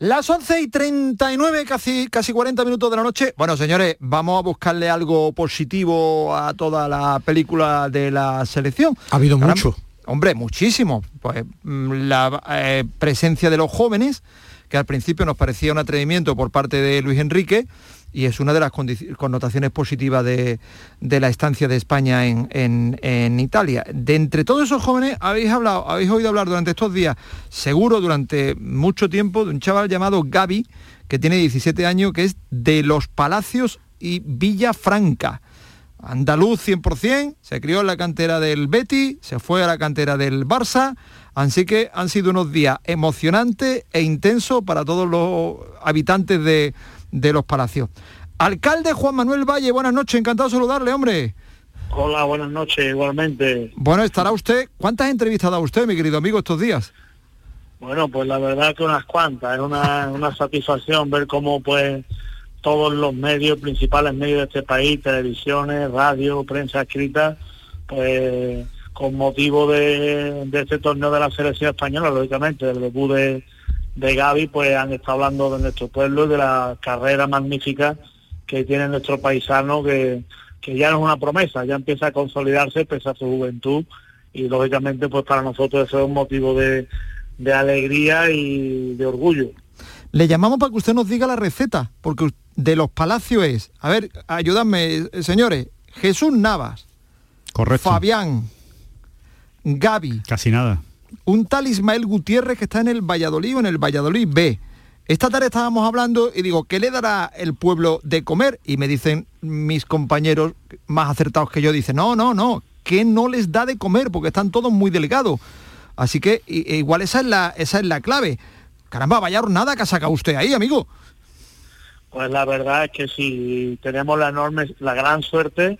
Speaker 6: Las 11 y 39, casi, casi 40 minutos de la noche. Bueno, señores, vamos a buscarle algo positivo a toda la película de la selección.
Speaker 12: Ha habido mucho.
Speaker 6: Hombre, muchísimo. Pues mm, la eh, presencia de los jóvenes, que al principio nos parecía un atrevimiento por parte de Luis Enrique, y es una de las connotaciones positivas de, la estancia de España en Italia. De entre todos esos jóvenes habéis hablado, habéis oído hablar durante estos días, seguro durante mucho tiempo, de un chaval llamado Gaby, que tiene 17 años, que es de Los Palacios y Villafranca. Andaluz 100%, se crió en la cantera del Betty, se fue a la cantera del Barça, así que han sido unos días emocionantes e intensos para todos los habitantes de, de los palacios. Alcalde Juan Manuel Valle, buenas noches, encantado de saludarle, hombre.
Speaker 26: Hola, buenas noches, igualmente.
Speaker 6: Bueno, estará usted, ¿cuántas entrevistas ha dado usted, mi querido amigo, estos días?
Speaker 26: Bueno, pues la verdad que unas cuantas, es una, una satisfacción ver cómo pues todos los medios, principales medios de este país, televisiones, radio, prensa escrita, pues con motivo de, de este torneo de la selección española, lógicamente, del debut de, de Gaby, pues han estado hablando de nuestro pueblo y de la carrera magnífica que tiene nuestro paisano, que, que ya no es una promesa, ya empieza a consolidarse pese a su juventud y lógicamente pues para nosotros eso es un motivo de, de alegría y de orgullo.
Speaker 6: Le llamamos para que usted nos diga la receta, porque de los palacios es, a ver, ayúdame, eh, señores, Jesús Navas,
Speaker 9: Correcto.
Speaker 6: Fabián, Gaby,
Speaker 9: Casi nada.
Speaker 6: Un tal Ismael Gutiérrez que está en el Valladolid o en el Valladolid B. Esta tarde estábamos hablando y digo, ¿qué le dará el pueblo de comer? Y me dicen mis compañeros más acertados que yo, dicen, no, no, no, ¿qué no les da de comer? Porque están todos muy delgados. Así que e igual esa es la, esa es la clave. Caramba, vaya nada que ha sacado usted ahí, amigo.
Speaker 26: Pues la verdad es que sí, tenemos la enorme, la gran suerte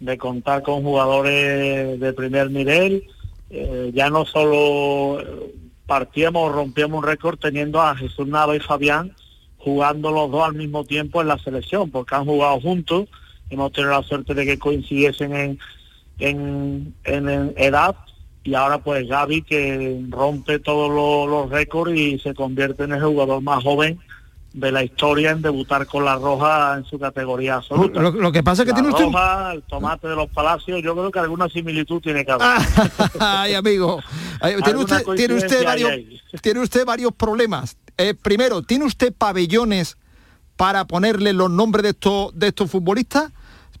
Speaker 26: de contar con jugadores de primer nivel. Eh, ya no solo eh, partíamos, rompíamos un récord teniendo a Jesús Nava y Fabián jugando los dos al mismo tiempo en la selección, porque han jugado juntos. Hemos tenido la suerte de que coincidiesen en, en, edad y ahora pues Gaby que rompe todos los récords y se convierte en el jugador más joven de la historia en debutar con la roja en su categoría absoluta.
Speaker 6: Lo, lo que pasa es que
Speaker 26: la
Speaker 6: tiene usted...
Speaker 26: roja, el tomate de los palacios, yo creo que alguna similitud tiene que haber.
Speaker 6: Ay, amigo. Ay, Tiene usted, tiene usted
Speaker 26: hay
Speaker 6: varios, tiene usted varios problemas. Eh, primero, ¿tiene usted pabellones para ponerle los nombres de estos, de estos futbolistas?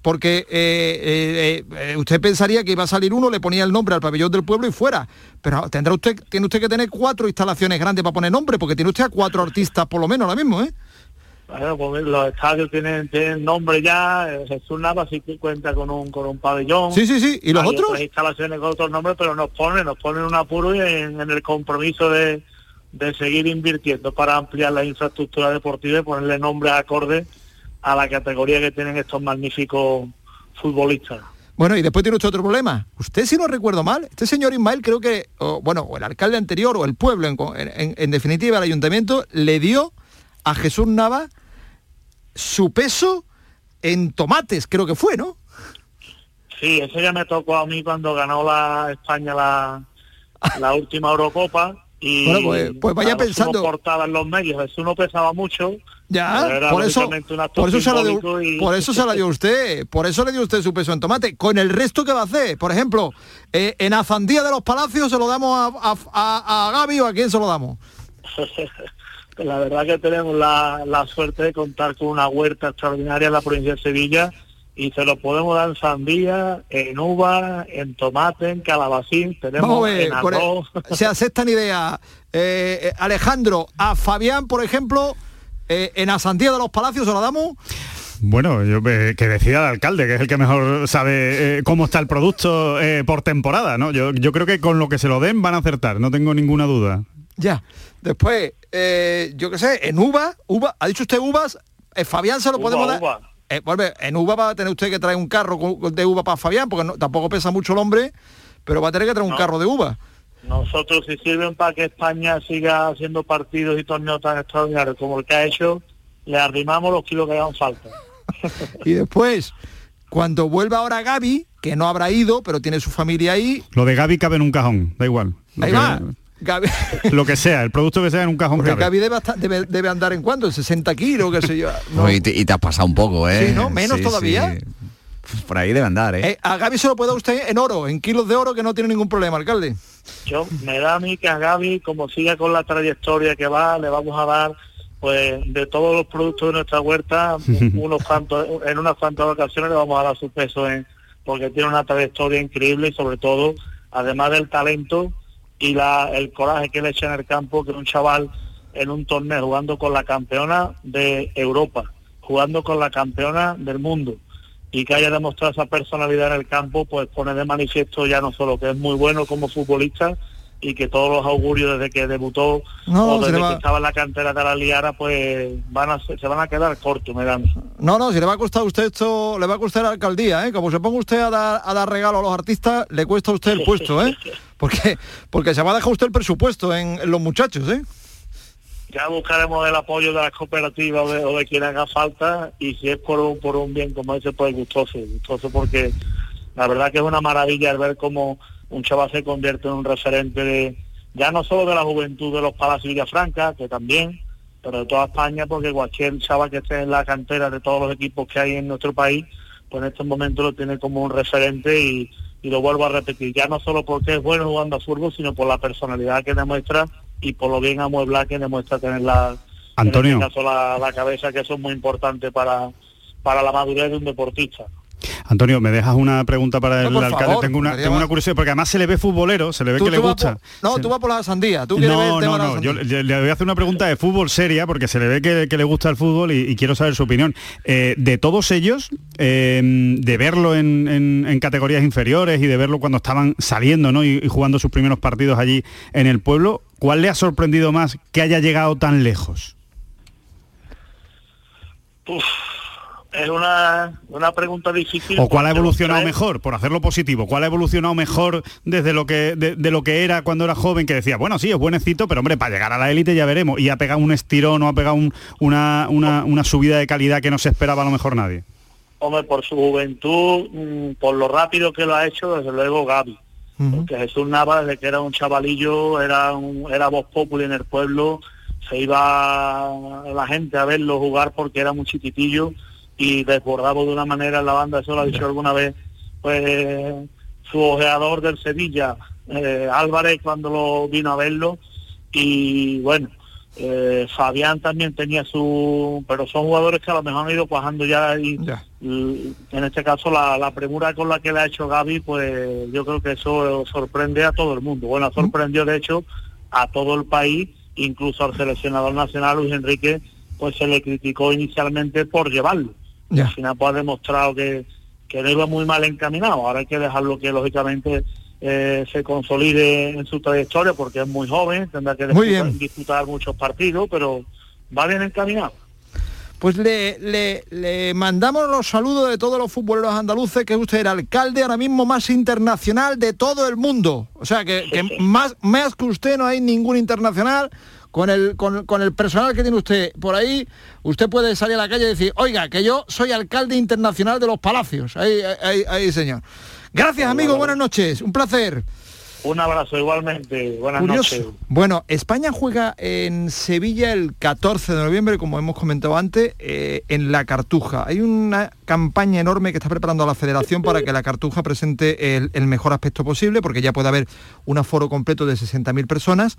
Speaker 6: Porque eh, eh, eh, usted pensaría que iba a salir uno, le ponía el nombre al pabellón del pueblo y fuera. Pero tendrá usted, tiene usted que tener cuatro instalaciones grandes para poner nombre, porque tiene usted a cuatro artistas por lo menos ahora mismo, ¿eh?
Speaker 26: Bueno, pues los estadios tienen, tienen nombre ya, Jesús Nava sí que cuenta con un, con un pabellón.
Speaker 6: Sí, sí, sí. ¿Y los
Speaker 26: Hay
Speaker 6: otros?
Speaker 26: otras instalaciones con otros nombres, pero nos ponen, nos ponen un apuro y en, en el compromiso de, de seguir invirtiendo para ampliar la infraestructura deportiva y ponerle nombre acorde a la categoría que tienen estos magníficos futbolistas.
Speaker 6: Bueno, y después tiene usted otro problema. Usted, si no recuerdo mal, este señor Ismael creo que, o, bueno, o el alcalde anterior o el pueblo, en, en- en definitiva el ayuntamiento, le dio a Jesús Nava su peso en tomates, creo que fue, ¿no?
Speaker 26: Sí, eso ya me tocó a mí cuando ganó la España la, la última Eurocopa y
Speaker 6: Bueno, pues- pues vaya pensando-
Speaker 26: Jesús portaba en los medios, eso no pesaba mucho.
Speaker 6: Ya, por eso, por eso, se la dio,
Speaker 26: y-
Speaker 6: por eso se la dio usted, por eso le dio usted su peso en tomate. Con el resto que va a hacer, por ejemplo, eh, en Azandía de los Palacios se lo damos a, a, a- a Gaby o a quién se lo damos.
Speaker 26: La verdad que tenemos la, la suerte de contar con una huerta extraordinaria en la provincia de Sevilla y se lo podemos dar en sandía, en uva, en tomate, en calabacín, tenemos
Speaker 6: Vamos a ver,
Speaker 26: en arroz.
Speaker 6: se aceptan ideas. Eh, eh, Alejandro, a Fabián, por ejemplo, eh, en Azandía de los Palacios se lo damos.
Speaker 9: Bueno, yo, eh, que decida el alcalde, que es el que mejor sabe eh, cómo está el producto eh, por temporada, ¿no? Yo, yo creo que con lo que se lo den van a acertar, no tengo ninguna duda.
Speaker 6: Ya. Después, eh, yo qué sé, en uva, uva, ha dicho usted uvas, eh, Fabián se lo
Speaker 26: Uva,
Speaker 6: podemos dar.
Speaker 26: uva.
Speaker 6: Eh, vuelve, en uva va a tener usted que traer un carro de uva para Fabián, porque no- tampoco pesa mucho el hombre, pero va a tener que traer un
Speaker 26: No.
Speaker 6: carro de uva.
Speaker 26: Nosotros si sirven para que España siga haciendo partidos y torneos tan extraordinarios como el que ha hecho, le arrimamos los kilos que hagan falta.
Speaker 6: Y después, cuando vuelva ahora Gaby, que no habrá ido, pero tiene su familia ahí,
Speaker 9: Lo de Gaby cabe en un cajón, da igual. Lo
Speaker 6: ahí
Speaker 9: que,
Speaker 6: va. Gaby,
Speaker 9: Lo que sea, el producto que sea en un cajón
Speaker 6: porque. Gaby debe, hasta- debe- debe andar en cuánto, en 60 kilos, qué sé yo. No.
Speaker 10: No, y, te, y te has pasado un poco, ¿eh?
Speaker 6: Sí, ¿no? Menos todavía.
Speaker 10: Por ahí debe andar, ¿eh?
Speaker 6: Eh, a Gaby se lo puede dar usted en oro, en kilos de oro, que no tiene ningún problema, alcalde.
Speaker 26: Yo me da a mí que a Gaby, como siga con la trayectoria que va, le vamos a dar pues de todos los productos de nuestra huerta, unos cuantos, en unas cuantas ocasiones le vamos a dar su peso en, porque tiene una trayectoria increíble y sobre todo, además del talento y la, el coraje que le echa en el campo, que un chaval en un torneo jugando con la campeona de Europa, jugando con la campeona del mundo y que haya demostrado esa personalidad en el campo, pues pone de manifiesto ya no solo que es muy bueno como futbolista y que todos los augurios desde que debutó
Speaker 6: No,
Speaker 26: o desde que estaba en la cantera de la Liara, pues van a, se se van a quedar cortos, me dan.
Speaker 6: No, no, si le va a costar a usted esto, le va a costar a la alcaldía, ¿eh? Como se ponga usted a dar, a dar regalo a los artistas, le cuesta a usted el puesto, ¿eh? Porque, porque se va a dejar usted el presupuesto en, en los muchachos, ¿eh?
Speaker 26: Ya buscaremos el apoyo de las cooperativas o de, quien haga falta y si es por un, por un bien como ese, pues gustoso, gustoso porque la verdad que es una maravilla el ver cómo un chaval se convierte en un referente de, ya no solo de la juventud de los Palacios Villafranca, que también, pero de toda España, porque cualquier chaval que esté en la cantera de todos los equipos que hay en nuestro país, pues en estos momentos lo tiene como un referente y, y lo vuelvo a repetir, ya no solo porque es bueno jugando a fútbol, sino por la personalidad que demuestra y por lo bien amueblada que demuestra tener la,
Speaker 9: Antonio.
Speaker 26: en este caso la, la cabeza, que eso es muy importante para, para la madurez de un deportista.
Speaker 9: Antonio, ¿me dejas una pregunta para el
Speaker 26: No,
Speaker 9: alcalde?
Speaker 26: favor,
Speaker 9: tengo, una, tengo curiosidad, porque además se le ve futbolero, se le ve
Speaker 6: Tú-
Speaker 9: que le gusta.
Speaker 6: por- no, tú vas por la sandía. Tú quieres ver
Speaker 9: No,
Speaker 6: el tema
Speaker 9: no, no, yo le, le voy a hacer una pregunta de fútbol seria porque se le ve que, que le gusta el fútbol y, y quiero saber su opinión. Eh, de todos ellos, eh, de verlo en, en- en categorías inferiores y de verlo cuando estaban saliendo ¿no? y, y jugando sus primeros partidos allí en el pueblo, ¿cuál le ha sorprendido más que haya llegado tan lejos?
Speaker 26: Uf, es una, una pregunta difícil.
Speaker 9: ¿O cuál ha evolucionado mejor, por hacerlo positivo? ¿Cuál ha evolucionado mejor desde lo que de, de lo que era cuando era joven, que decía, bueno, sí, es buenecito, pero hombre, para llegar a la élite ya veremos. Y ha pegado un estirón o ha pegado un- una, una, una subida de calidad que no se esperaba a lo mejor nadie.
Speaker 26: Hombre, por su juventud, mm, por lo rápido que lo ha hecho, desde luego Gaby. Porque Jesús Nava, desde que era un chavalillo, era un, era voz popular en el pueblo, se iba la gente a verlo jugar porque era muy chiquitillo y desbordaba de una manera en la banda, eso lo ha dicho alguna vez, pues su ojeador del Sevilla, eh, Álvarez, cuando lo vino a verlo, y bueno, eh, Fabián también tenía su, pero son jugadores que a lo mejor han ido cuajando ya y, en este caso la, premura con la que le ha hecho Gaby, pues yo creo que eso sorprende a todo el mundo. Bueno, sorprendió de hecho a todo el país, incluso al seleccionador nacional Luis Enrique, pues se le criticó inicialmente por llevarlo. Al final pues ha demostrado que, que no iba muy mal encaminado. Ahora hay que dejarlo que lógicamente eh, se consolide en su trayectoria porque es muy joven, tendrá que disputar muchos partidos, pero va bien encaminado.
Speaker 6: Pues le, le, mandamos los saludos de todos los futboleros andaluces, que usted era alcalde ahora mismo más internacional de todo el mundo. O sea, que, más, más que usted no hay ningún internacional. Con el, con, el personal que tiene usted por ahí, usted puede salir a la calle y decir, oiga, que yo soy alcalde internacional de los palacios. Ahí, ahí, ahí señor. Gracias, amigo. Buenas noches. Un placer.
Speaker 26: Un abrazo igualmente. Buenas noches.
Speaker 6: Bueno, España juega en Sevilla el 14 de noviembre, como hemos comentado antes, eh, en la Cartuja. Hay una campaña enorme que está preparando la Federación para que la Cartuja presente el, mejor aspecto posible, porque ya puede haber un aforo completo de 60.000 personas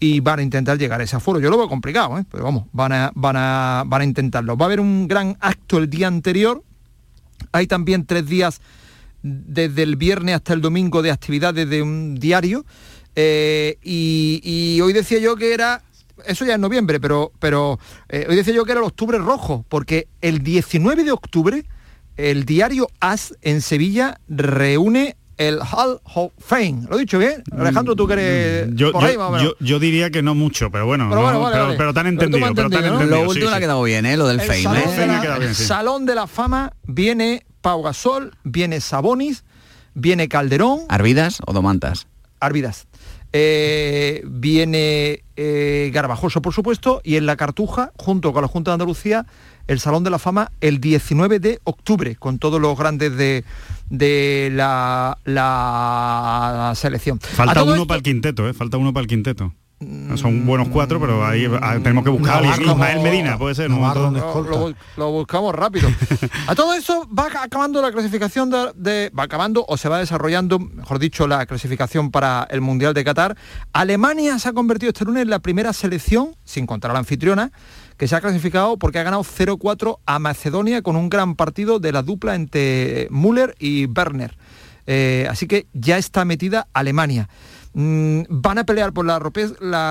Speaker 6: y van a intentar llegar a ese aforo. Yo lo veo complicado, ¿eh? pero vamos, van a, van, a, van a intentarlo. Va a haber un gran acto el día anterior. Hay también tres días desde el viernes hasta el domingo de actividades de un diario. Eh, y, hoy decía yo que era eso ya es noviembre, pero, pero eh, hoy decía yo que era el octubre rojo, porque el 19 de octubre el diario AS en Sevilla reúne el Hall of Fame. ¿Lo he dicho bien? Alejandro, tú que eres
Speaker 9: yo, yo, diría que no mucho, pero bueno, pero, tan entendido.
Speaker 10: Lo último le ha quedado bien, ¿eh? lo del Fame.
Speaker 6: ¿eh? Salón de la Fama viene Pau Gasol, viene Sabonis, viene Calderón.
Speaker 10: ¿Arvidas o Domantas?
Speaker 6: Arvidas. Eh, viene eh, Garbajoso, por supuesto, y en la Cartuja, junto con la Junta de Andalucía, el Salón de la Fama el 19 de octubre, con todos los grandes de, de la, la selección.
Speaker 9: Falta uno para el quinteto, ¿eh? Falta uno para el quinteto. Son buenos cuatro, pero ahí ah, tenemos que buscar a Ismael Medina, puede ser.
Speaker 6: lo, buscamos rápido. a todo eso va acabando la clasificación de, Va acabando o se va desarrollando, mejor dicho, la clasificación para el Mundial de Qatar. Alemania se ha convertido este lunes en la primera selección, sin contar a la anfitriona, que se ha clasificado porque ha ganado 0-4 a Macedonia con un gran partido de la dupla entre Müller y Werner. Eh, así que ya está metida Alemania. Mm, van a pelear por la,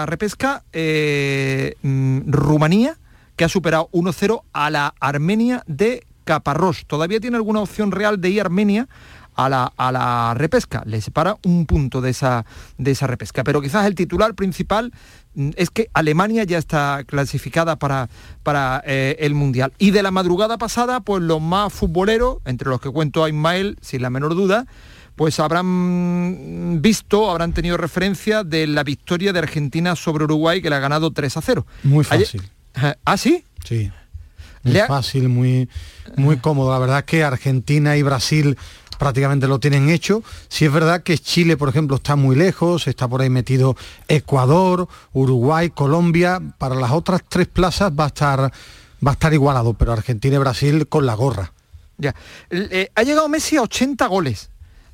Speaker 6: repesca eh, mm, Rumanía, que ha superado 1-0 a la Armenia de Caparrós. Todavía tiene alguna opción real de ir Armenia a la, a la, repesca. Le separa un punto de esa, de esa repesca. Pero quizás el titular principal mm, es que Alemania ya está clasificada para, para eh, el Mundial. Y de la madrugada pasada, pues los más futboleros, entre los que cuento a Ismael, sin la menor duda, pues habrán visto, habrán tenido referencia de la victoria de Argentina sobre Uruguay que le ha ganado 3 a 0.
Speaker 12: Muy fácil.
Speaker 6: ¿Ah, sí?
Speaker 12: Sí. Muy fácil, muy, muy cómodo. La verdad es que Argentina y Brasil prácticamente lo tienen hecho. Si es verdad que Chile, por ejemplo, está muy lejos, está por ahí metido Ecuador, Uruguay, Colombia. Para las otras tres plazas va a estar, va a estar igualado, pero Argentina y Brasil con la gorra.
Speaker 6: Ya. Eh, ha llegado Messi a 80 goles.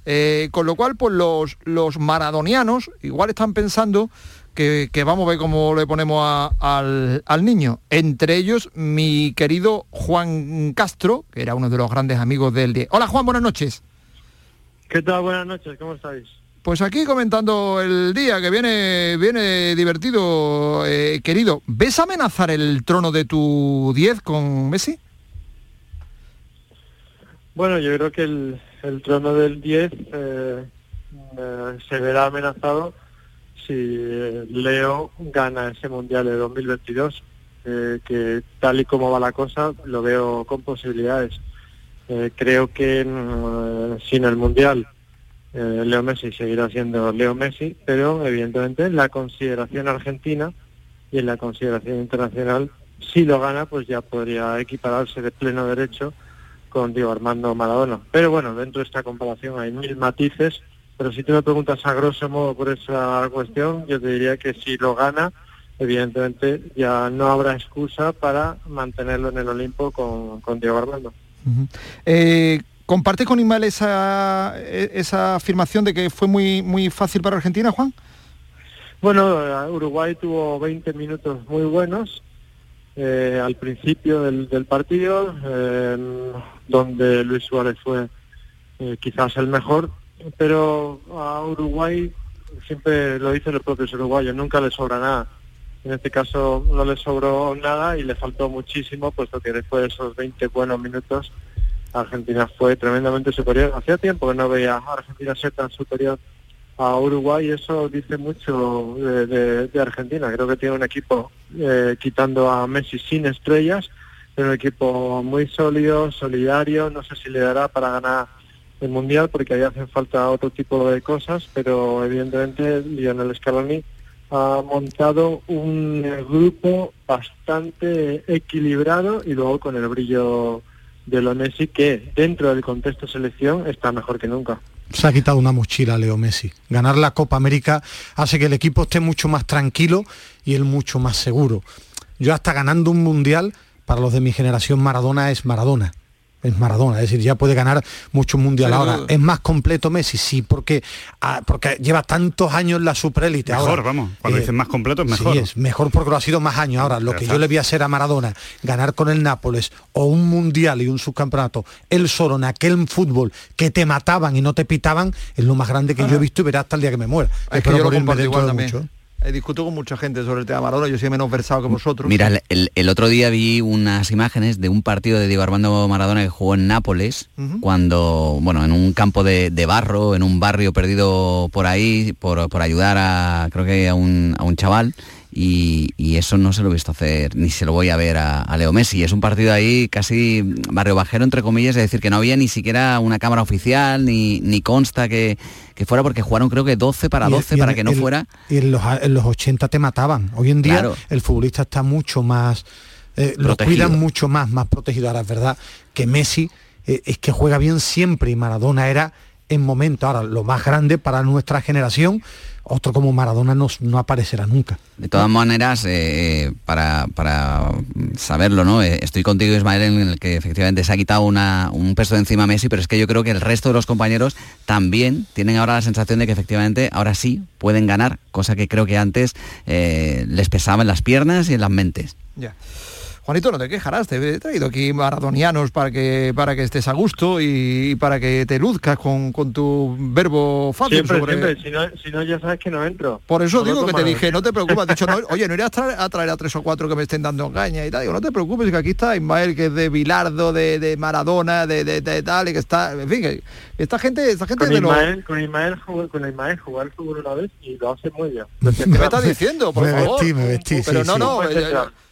Speaker 6: Eh, con lo cual, pues los, los maradonianos igual están pensando que, vamos a ver cómo le ponemos al, niño. Entre ellos, mi querido Juan Castro, que era uno de los grandes amigos del día. Hola Juan, buenas noches.
Speaker 26: ¿Qué tal? Buenas noches, ¿cómo estáis?
Speaker 6: Pues aquí comentando el día que viene, viene divertido, eh, querido. ¿Ves amenazar el trono de tu 10 con Messi?
Speaker 26: Bueno, yo creo que el, el trono del 10 eh, eh, se verá amenazado si Leo gana ese Mundial de 2022, eh, que tal y como va la cosa lo veo con posibilidades. creo que mm, sin el Mundial Leo Messi seguirá siendo Leo Messi, pero evidentemente en la consideración argentina y en la consideración internacional, si lo gana, pues ya podría equipararse de pleno derecho con Diego Armando Maradona. Pero bueno, dentro de esta comparación hay mil matices, pero si tú me preguntas a grosso modo por esa cuestión, yo te diría que si lo gana, evidentemente ya no habrá excusa para mantenerlo en el Olimpo con, Diego Armando.
Speaker 6: Eh, ¿Comparte con Imal esa, e, esa afirmación de que fue muy, muy fácil para Argentina, Juan?
Speaker 26: Bueno, Uruguay tuvo 20 minutos muy buenos,
Speaker 27: eh, al principio del, del partido, donde Luis Suárez fue eh, quizás el mejor, pero a Uruguay siempre lo dicen los propios uruguayos, nunca le sobra nada. En este caso no le sobró nada y le faltó muchísimo, puesto que después de esos 20 buenos minutos Argentina fue tremendamente superior. Hacía tiempo que no veía a Argentina ser tan superior a Uruguay eso dice mucho de, Argentina. Creo que tiene un equipo, eh, quitando a Messi sin estrellas, un equipo muy sólido, solidario, no sé si le dará para ganar el Mundial porque ahí hacen falta otro tipo de cosas, pero evidentemente Lionel Scaloni ha montado un grupo bastante equilibrado y luego con el brillo de lo Messi que dentro del contexto selección está mejor que nunca.
Speaker 12: Se ha quitado una mochila Leo Messi. Ganar la Copa América hace que el equipo esté mucho más tranquilo y él mucho más seguro. Yo hasta ganando un mundial, para los de mi generación Maradona es Maradona es Maradona, es decir, ya puede ganar muchos mundiales. Ahora, ¿es más completo Messi? Sí, porque, ah, porque lleva tantos años en la superélite.
Speaker 9: Mejor, vamos, cuando eh, dicen más completo es mejor.
Speaker 12: Sí, es mejor porque lo ha sido más años. Ahora, lo que yo le voy a hacer a Maradona, ganar con el Nápoles o un mundial y un subcampeonato, él solo en aquel fútbol que te mataban y no te pitaban, es lo más grande que yo he visto y verá hasta el día que me muera.
Speaker 6: Es que yo lo comparto igual también. Mucho. He discuto con mucha gente sobre el tema Maradona, yo soy menos versado que vosotros.
Speaker 10: Mira, el, otro día vi unas imágenes de un partido de Diego Armando Maradona que jugó en Nápoles, cuando, bueno, en un campo de, barro, en un barrio perdido por ahí, por, ayudar a, creo que a un, a un chaval, y, eso no se lo he visto hacer, ni se lo voy a ver a, Leo Messi. Es un partido ahí casi barrio bajero, entre comillas, es decir, que no había ni siquiera una cámara oficial, ni, ni consta que, fuera, porque jugaron creo que 12 para 12 para que no fuera.
Speaker 12: Y en los, en los 80 te mataban. Hoy en día el futbolista está mucho más... Eh, lo cuidan mucho más, más protegido. Ahora es verdad que Messi eh, es que juega bien siempre y Maradona era en momento, ahora lo más grande para nuestra generación, otro como Maradona no, no aparecerá nunca.
Speaker 10: De todas maneras, eh, para, saberlo, ¿no? Eh, estoy contigo, Ismael, en el que efectivamente se ha quitado un peso de encima a Messi, pero es que yo creo que el resto de los compañeros también tienen ahora la sensación de que efectivamente ahora sí pueden ganar, cosa que creo que antes eh, les pesaba en las piernas y en las mentes.
Speaker 6: Ya. Juanito, no te quejarás, te he traído aquí maradonianos para que, para que estés a gusto y, para que te luzcas con, tu verbo fácil.
Speaker 27: Siempre, siempre, si no, ya sabes que no entro.
Speaker 6: Por eso digo que te dije, no te preocupes, dicho, no, oye, no iré a traer, a tres o cuatro que me estén dando caña y tal. Digo, no te preocupes, que aquí está Ismael, que es de Bilardo, de, Maradona, de, tal, y que está, en fin, que esta gente, esta gente
Speaker 27: con Ismael, con Ismael, con Ismael jugar fútbol una vez y lo hace muy bien.
Speaker 6: ¿Qué me estás diciendo? Por
Speaker 12: me
Speaker 6: favor.
Speaker 12: Vestí, me vestí,
Speaker 6: Pero no, no,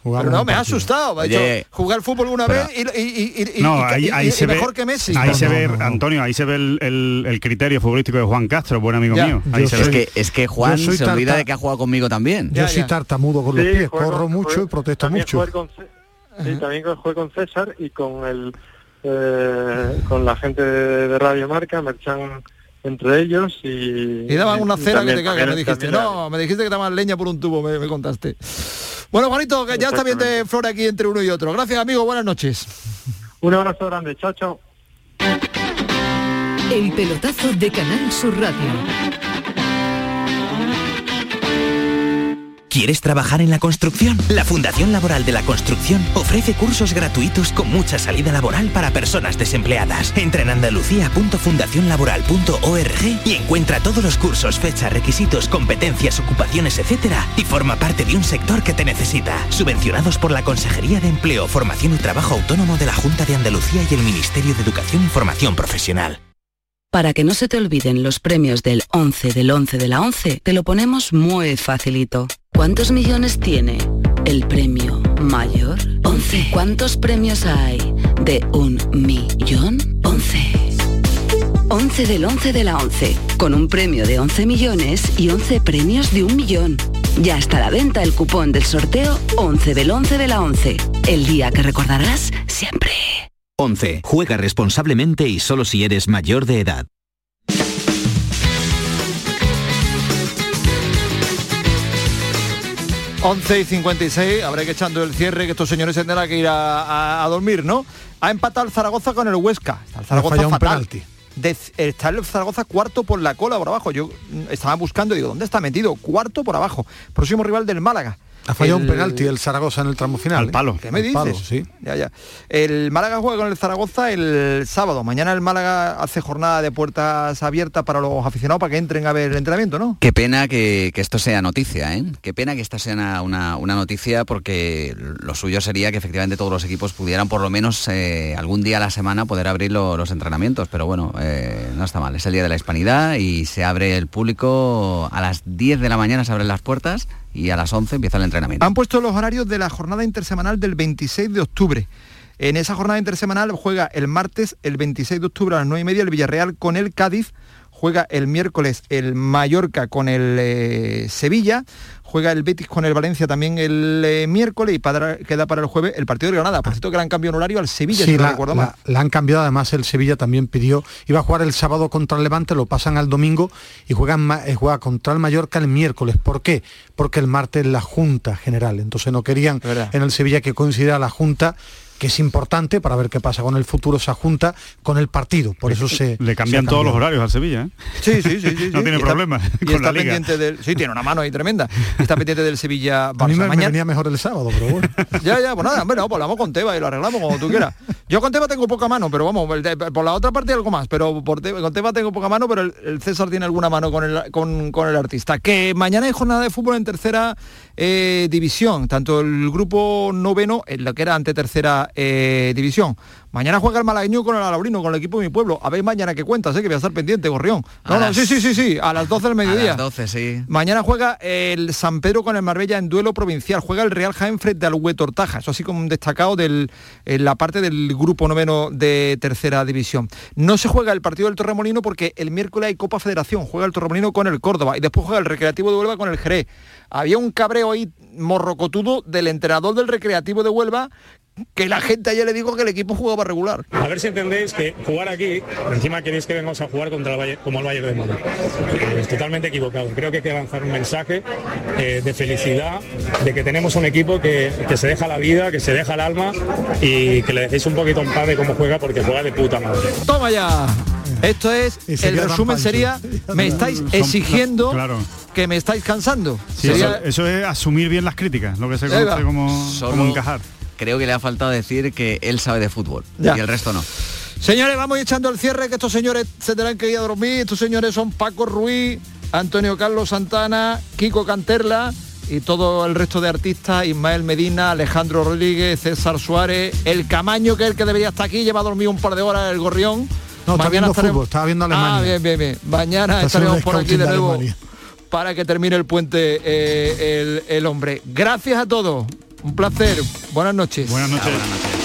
Speaker 6: pero no, me ha asustado. Me ha jugar fútbol una vez y,
Speaker 9: no, ahí, se
Speaker 6: mejor
Speaker 9: ve,
Speaker 6: que Messi.
Speaker 9: Ahí se ve, Antonio, ahí se ve el, criterio futbolístico de Juan Castro, buen amigo mío.
Speaker 10: es, que, es que Juan se olvida de que ha jugado conmigo también.
Speaker 12: Yo soy tartamudo con los pies, corro mucho y protesto mucho.
Speaker 27: sí, también juego con César y con el eh, con la gente de, Radio Marca, Merchan entre ellos y...
Speaker 6: Y daban una cena que te cagas, me dijiste. No, me dijiste que daban leña por un tubo, me, me contaste. Bueno, Juanito, que ya está bien de flor aquí entre uno y otro. Gracias, amigo, buenas noches.
Speaker 27: Un abrazo grande, chao, chao.
Speaker 4: El pelotazo de Canal Sur Radio
Speaker 19: ¿Quieres trabajar en la construcción? La Fundación Laboral de la Construcción ofrece cursos gratuitos con mucha salida laboral para personas desempleadas. Entra en andalucía.fundacionlaboral.org y encuentra todos los cursos, fechas, requisitos, competencias, ocupaciones, etc. y forma parte de un sector que te necesita. Subvencionados por la Consejería de Empleo, Formación y Trabajo Autónomo de la Junta de Andalucía y el Ministerio de Educación y Formación Profesional.
Speaker 24: Para que no se te olviden los premios del 11 del 11 de la 11, te lo ponemos muy facilito. ¿Cuántos millones tiene el premio mayor? 11. ¿Cuántos premios hay de un millón? 11. 11 del 11 de la 11, con un premio de 11 millones y 11 premios de un millón. Ya está la venta el cupón del sorteo 11 del 11 de la 11, el día que recordarás siempre.
Speaker 19: 11. Juega responsablemente y solo si eres mayor de edad.
Speaker 6: 11 y 56, habrá que echando el cierre que estos señores tendrán que ir a, dormir, ¿no? Ha empatado el Zaragoza con el Huesca.
Speaker 12: Está el Zaragoza fatal.
Speaker 6: está el Zaragoza cuarto por la cola por abajo. Yo estaba buscando, digo, ¿dónde está metido? Cuarto por abajo. Próximo rival del Málaga.
Speaker 12: Ha fallado
Speaker 6: El-
Speaker 12: un penalti el Zaragoza en el tramo final.
Speaker 9: Al
Speaker 12: ¿eh?
Speaker 9: palo.
Speaker 6: ¿Qué me dices?
Speaker 12: palo, sí.
Speaker 6: Ya, ya. El Málaga juega con el Zaragoza el sábado. Mañana el Málaga hace jornada de puertas abiertas para los aficionados para que entren a ver el entrenamiento, ¿no?
Speaker 10: Qué pena que, que esto sea noticia, ¿eh? Qué pena que esta sea una, una- una noticia porque lo suyo sería que efectivamente todos los equipos pudieran por lo menos eh, algún día a la semana poder abrir lo- los entrenamientos, pero bueno, eh, no está mal. Es el Día de la Hispanidad y se abre el público a las 10 de la mañana, se abren las puertas y a las 11 empieza el entrenamiento.
Speaker 6: Han puesto los horarios de la jornada intersemanal del 26 de octubre. En esa jornada intersemanal juega el martes, el 26 de octubre a las 9 y media, el Villarreal con el Cádiz. Juega el miércoles el Mallorca con el eh, Sevilla. Juega el Betis con el Valencia también el eh, miércoles y para- queda para el jueves el partido de Granada. Por cierto, que le han cambiado en horario al Sevilla,
Speaker 12: Sí,
Speaker 6: si no
Speaker 12: la,
Speaker 6: mal.
Speaker 12: la- han cambiado, además el Sevilla también pidió, iba a jugar el sábado contra el Levante, lo pasan al domingo y juegan, eh, juega contra el Mallorca el miércoles. ¿Por qué? Porque el martes la Junta General, entonces no querían en el Sevilla que coincida la Junta que es importante para ver qué pasa con el futuro esa junta con el partido por eso se
Speaker 9: Le cambian
Speaker 12: se
Speaker 9: todos los horarios al Sevilla, ¿eh?
Speaker 6: Sí, sí, sí, sí,
Speaker 9: no
Speaker 6: sí.
Speaker 9: tiene
Speaker 6: Y está-
Speaker 9: problema
Speaker 6: Y
Speaker 9: con
Speaker 6: está
Speaker 9: la liga.
Speaker 6: pendiente del. Sí, tiene una mano ahí tremenda. Está pendiente del Sevilla
Speaker 12: a mí me,
Speaker 6: Barça.
Speaker 12: me
Speaker 6: Mañana,
Speaker 12: venía mejor el sábado pero bueno
Speaker 6: Ya, ya, pues nada, hombre, no, pues hablamos con Teba y lo arreglamos como tú quieras. Yo con Teba tengo poca mano, pero vamos, por la otra parte algo más, pero por Teba- con Teba tengo poca mano, pero el, el César tiene alguna mano con el, con, con el artista. Que mañana hay jornada de fútbol en tercera eh, división, tanto el grupo noveno, en lo que era ante tercera eh, división. Mañana juega el malagueño con el alaurino, con el equipo de mi pueblo. A ver mañana qué cuentas, eh, que voy a estar pendiente, Gorrión. No,
Speaker 10: A
Speaker 6: no,
Speaker 10: las-
Speaker 6: sí, sí, sí, sí, a las 12 del
Speaker 10: A
Speaker 6: mediodía.
Speaker 10: las 12, sí.
Speaker 6: Mañana juega el San Pedro con el Marbella en duelo provincial. Juega el Real Jaén frente al Hue Tortaja. Eso así como un destacado del, en la parte del grupo noveno de tercera división. No se juega el partido del Torremolino porque el miércoles hay Copa Federación. Juega el Torremolino con el Córdoba y después juega el Recreativo de Huelva con el Jerez. Había un cabreo ahí morrocotudo del entrenador del Recreativo de Huelva que la gente ayer le dijo que el equipo jugaba regular.
Speaker 28: A ver si entendéis que jugar aquí, encima queréis que vengamos a jugar contra el Valle, como el Bayern de Múnich. Eh, Es totalmente equivocado. Creo que hay que lanzar un mensaje eh, de felicidad, de que tenemos un equipo que, que se deja la vida, que se deja el alma y que le dejéis un poquito en paz de cómo juega porque juega de puta madre.
Speaker 6: Toma ya. Esto es, el resumen sería, me estáis
Speaker 9: Son-
Speaker 6: exigiendo
Speaker 9: claro.
Speaker 6: que me estáis cansando.
Speaker 9: Sí,
Speaker 6: Sería-
Speaker 9: eso, eso es asumir bien las críticas, lo que se conoce como, como encajar.
Speaker 10: Creo que le ha faltado decir que él sabe de fútbol
Speaker 6: Ya.
Speaker 10: y el resto no.
Speaker 6: Señores, vamos echando el cierre, que estos señores se tendrán que ir a dormir. Estos señores son Paco Ruiz, Antonio Carlos Santana, Kiko Canterla y todo el resto de artistas, Ismael Medina, Alejandro Rodríguez, César Suárez, el Camaño, que es el que debería estar aquí, lleva a dormir un par de horas el gorrión.
Speaker 12: no está viendo fútbol estaba viendo Alemania
Speaker 6: Ah, bien, bien, bien. Mañana
Speaker 12: Está
Speaker 6: estaremos por aquí de
Speaker 12: de
Speaker 6: nuevo
Speaker 12: Alemania.
Speaker 6: para que termine el puente eh, el, el hombre. Gracias a todos. Un placer. Buenas noches.
Speaker 9: Buenas noches.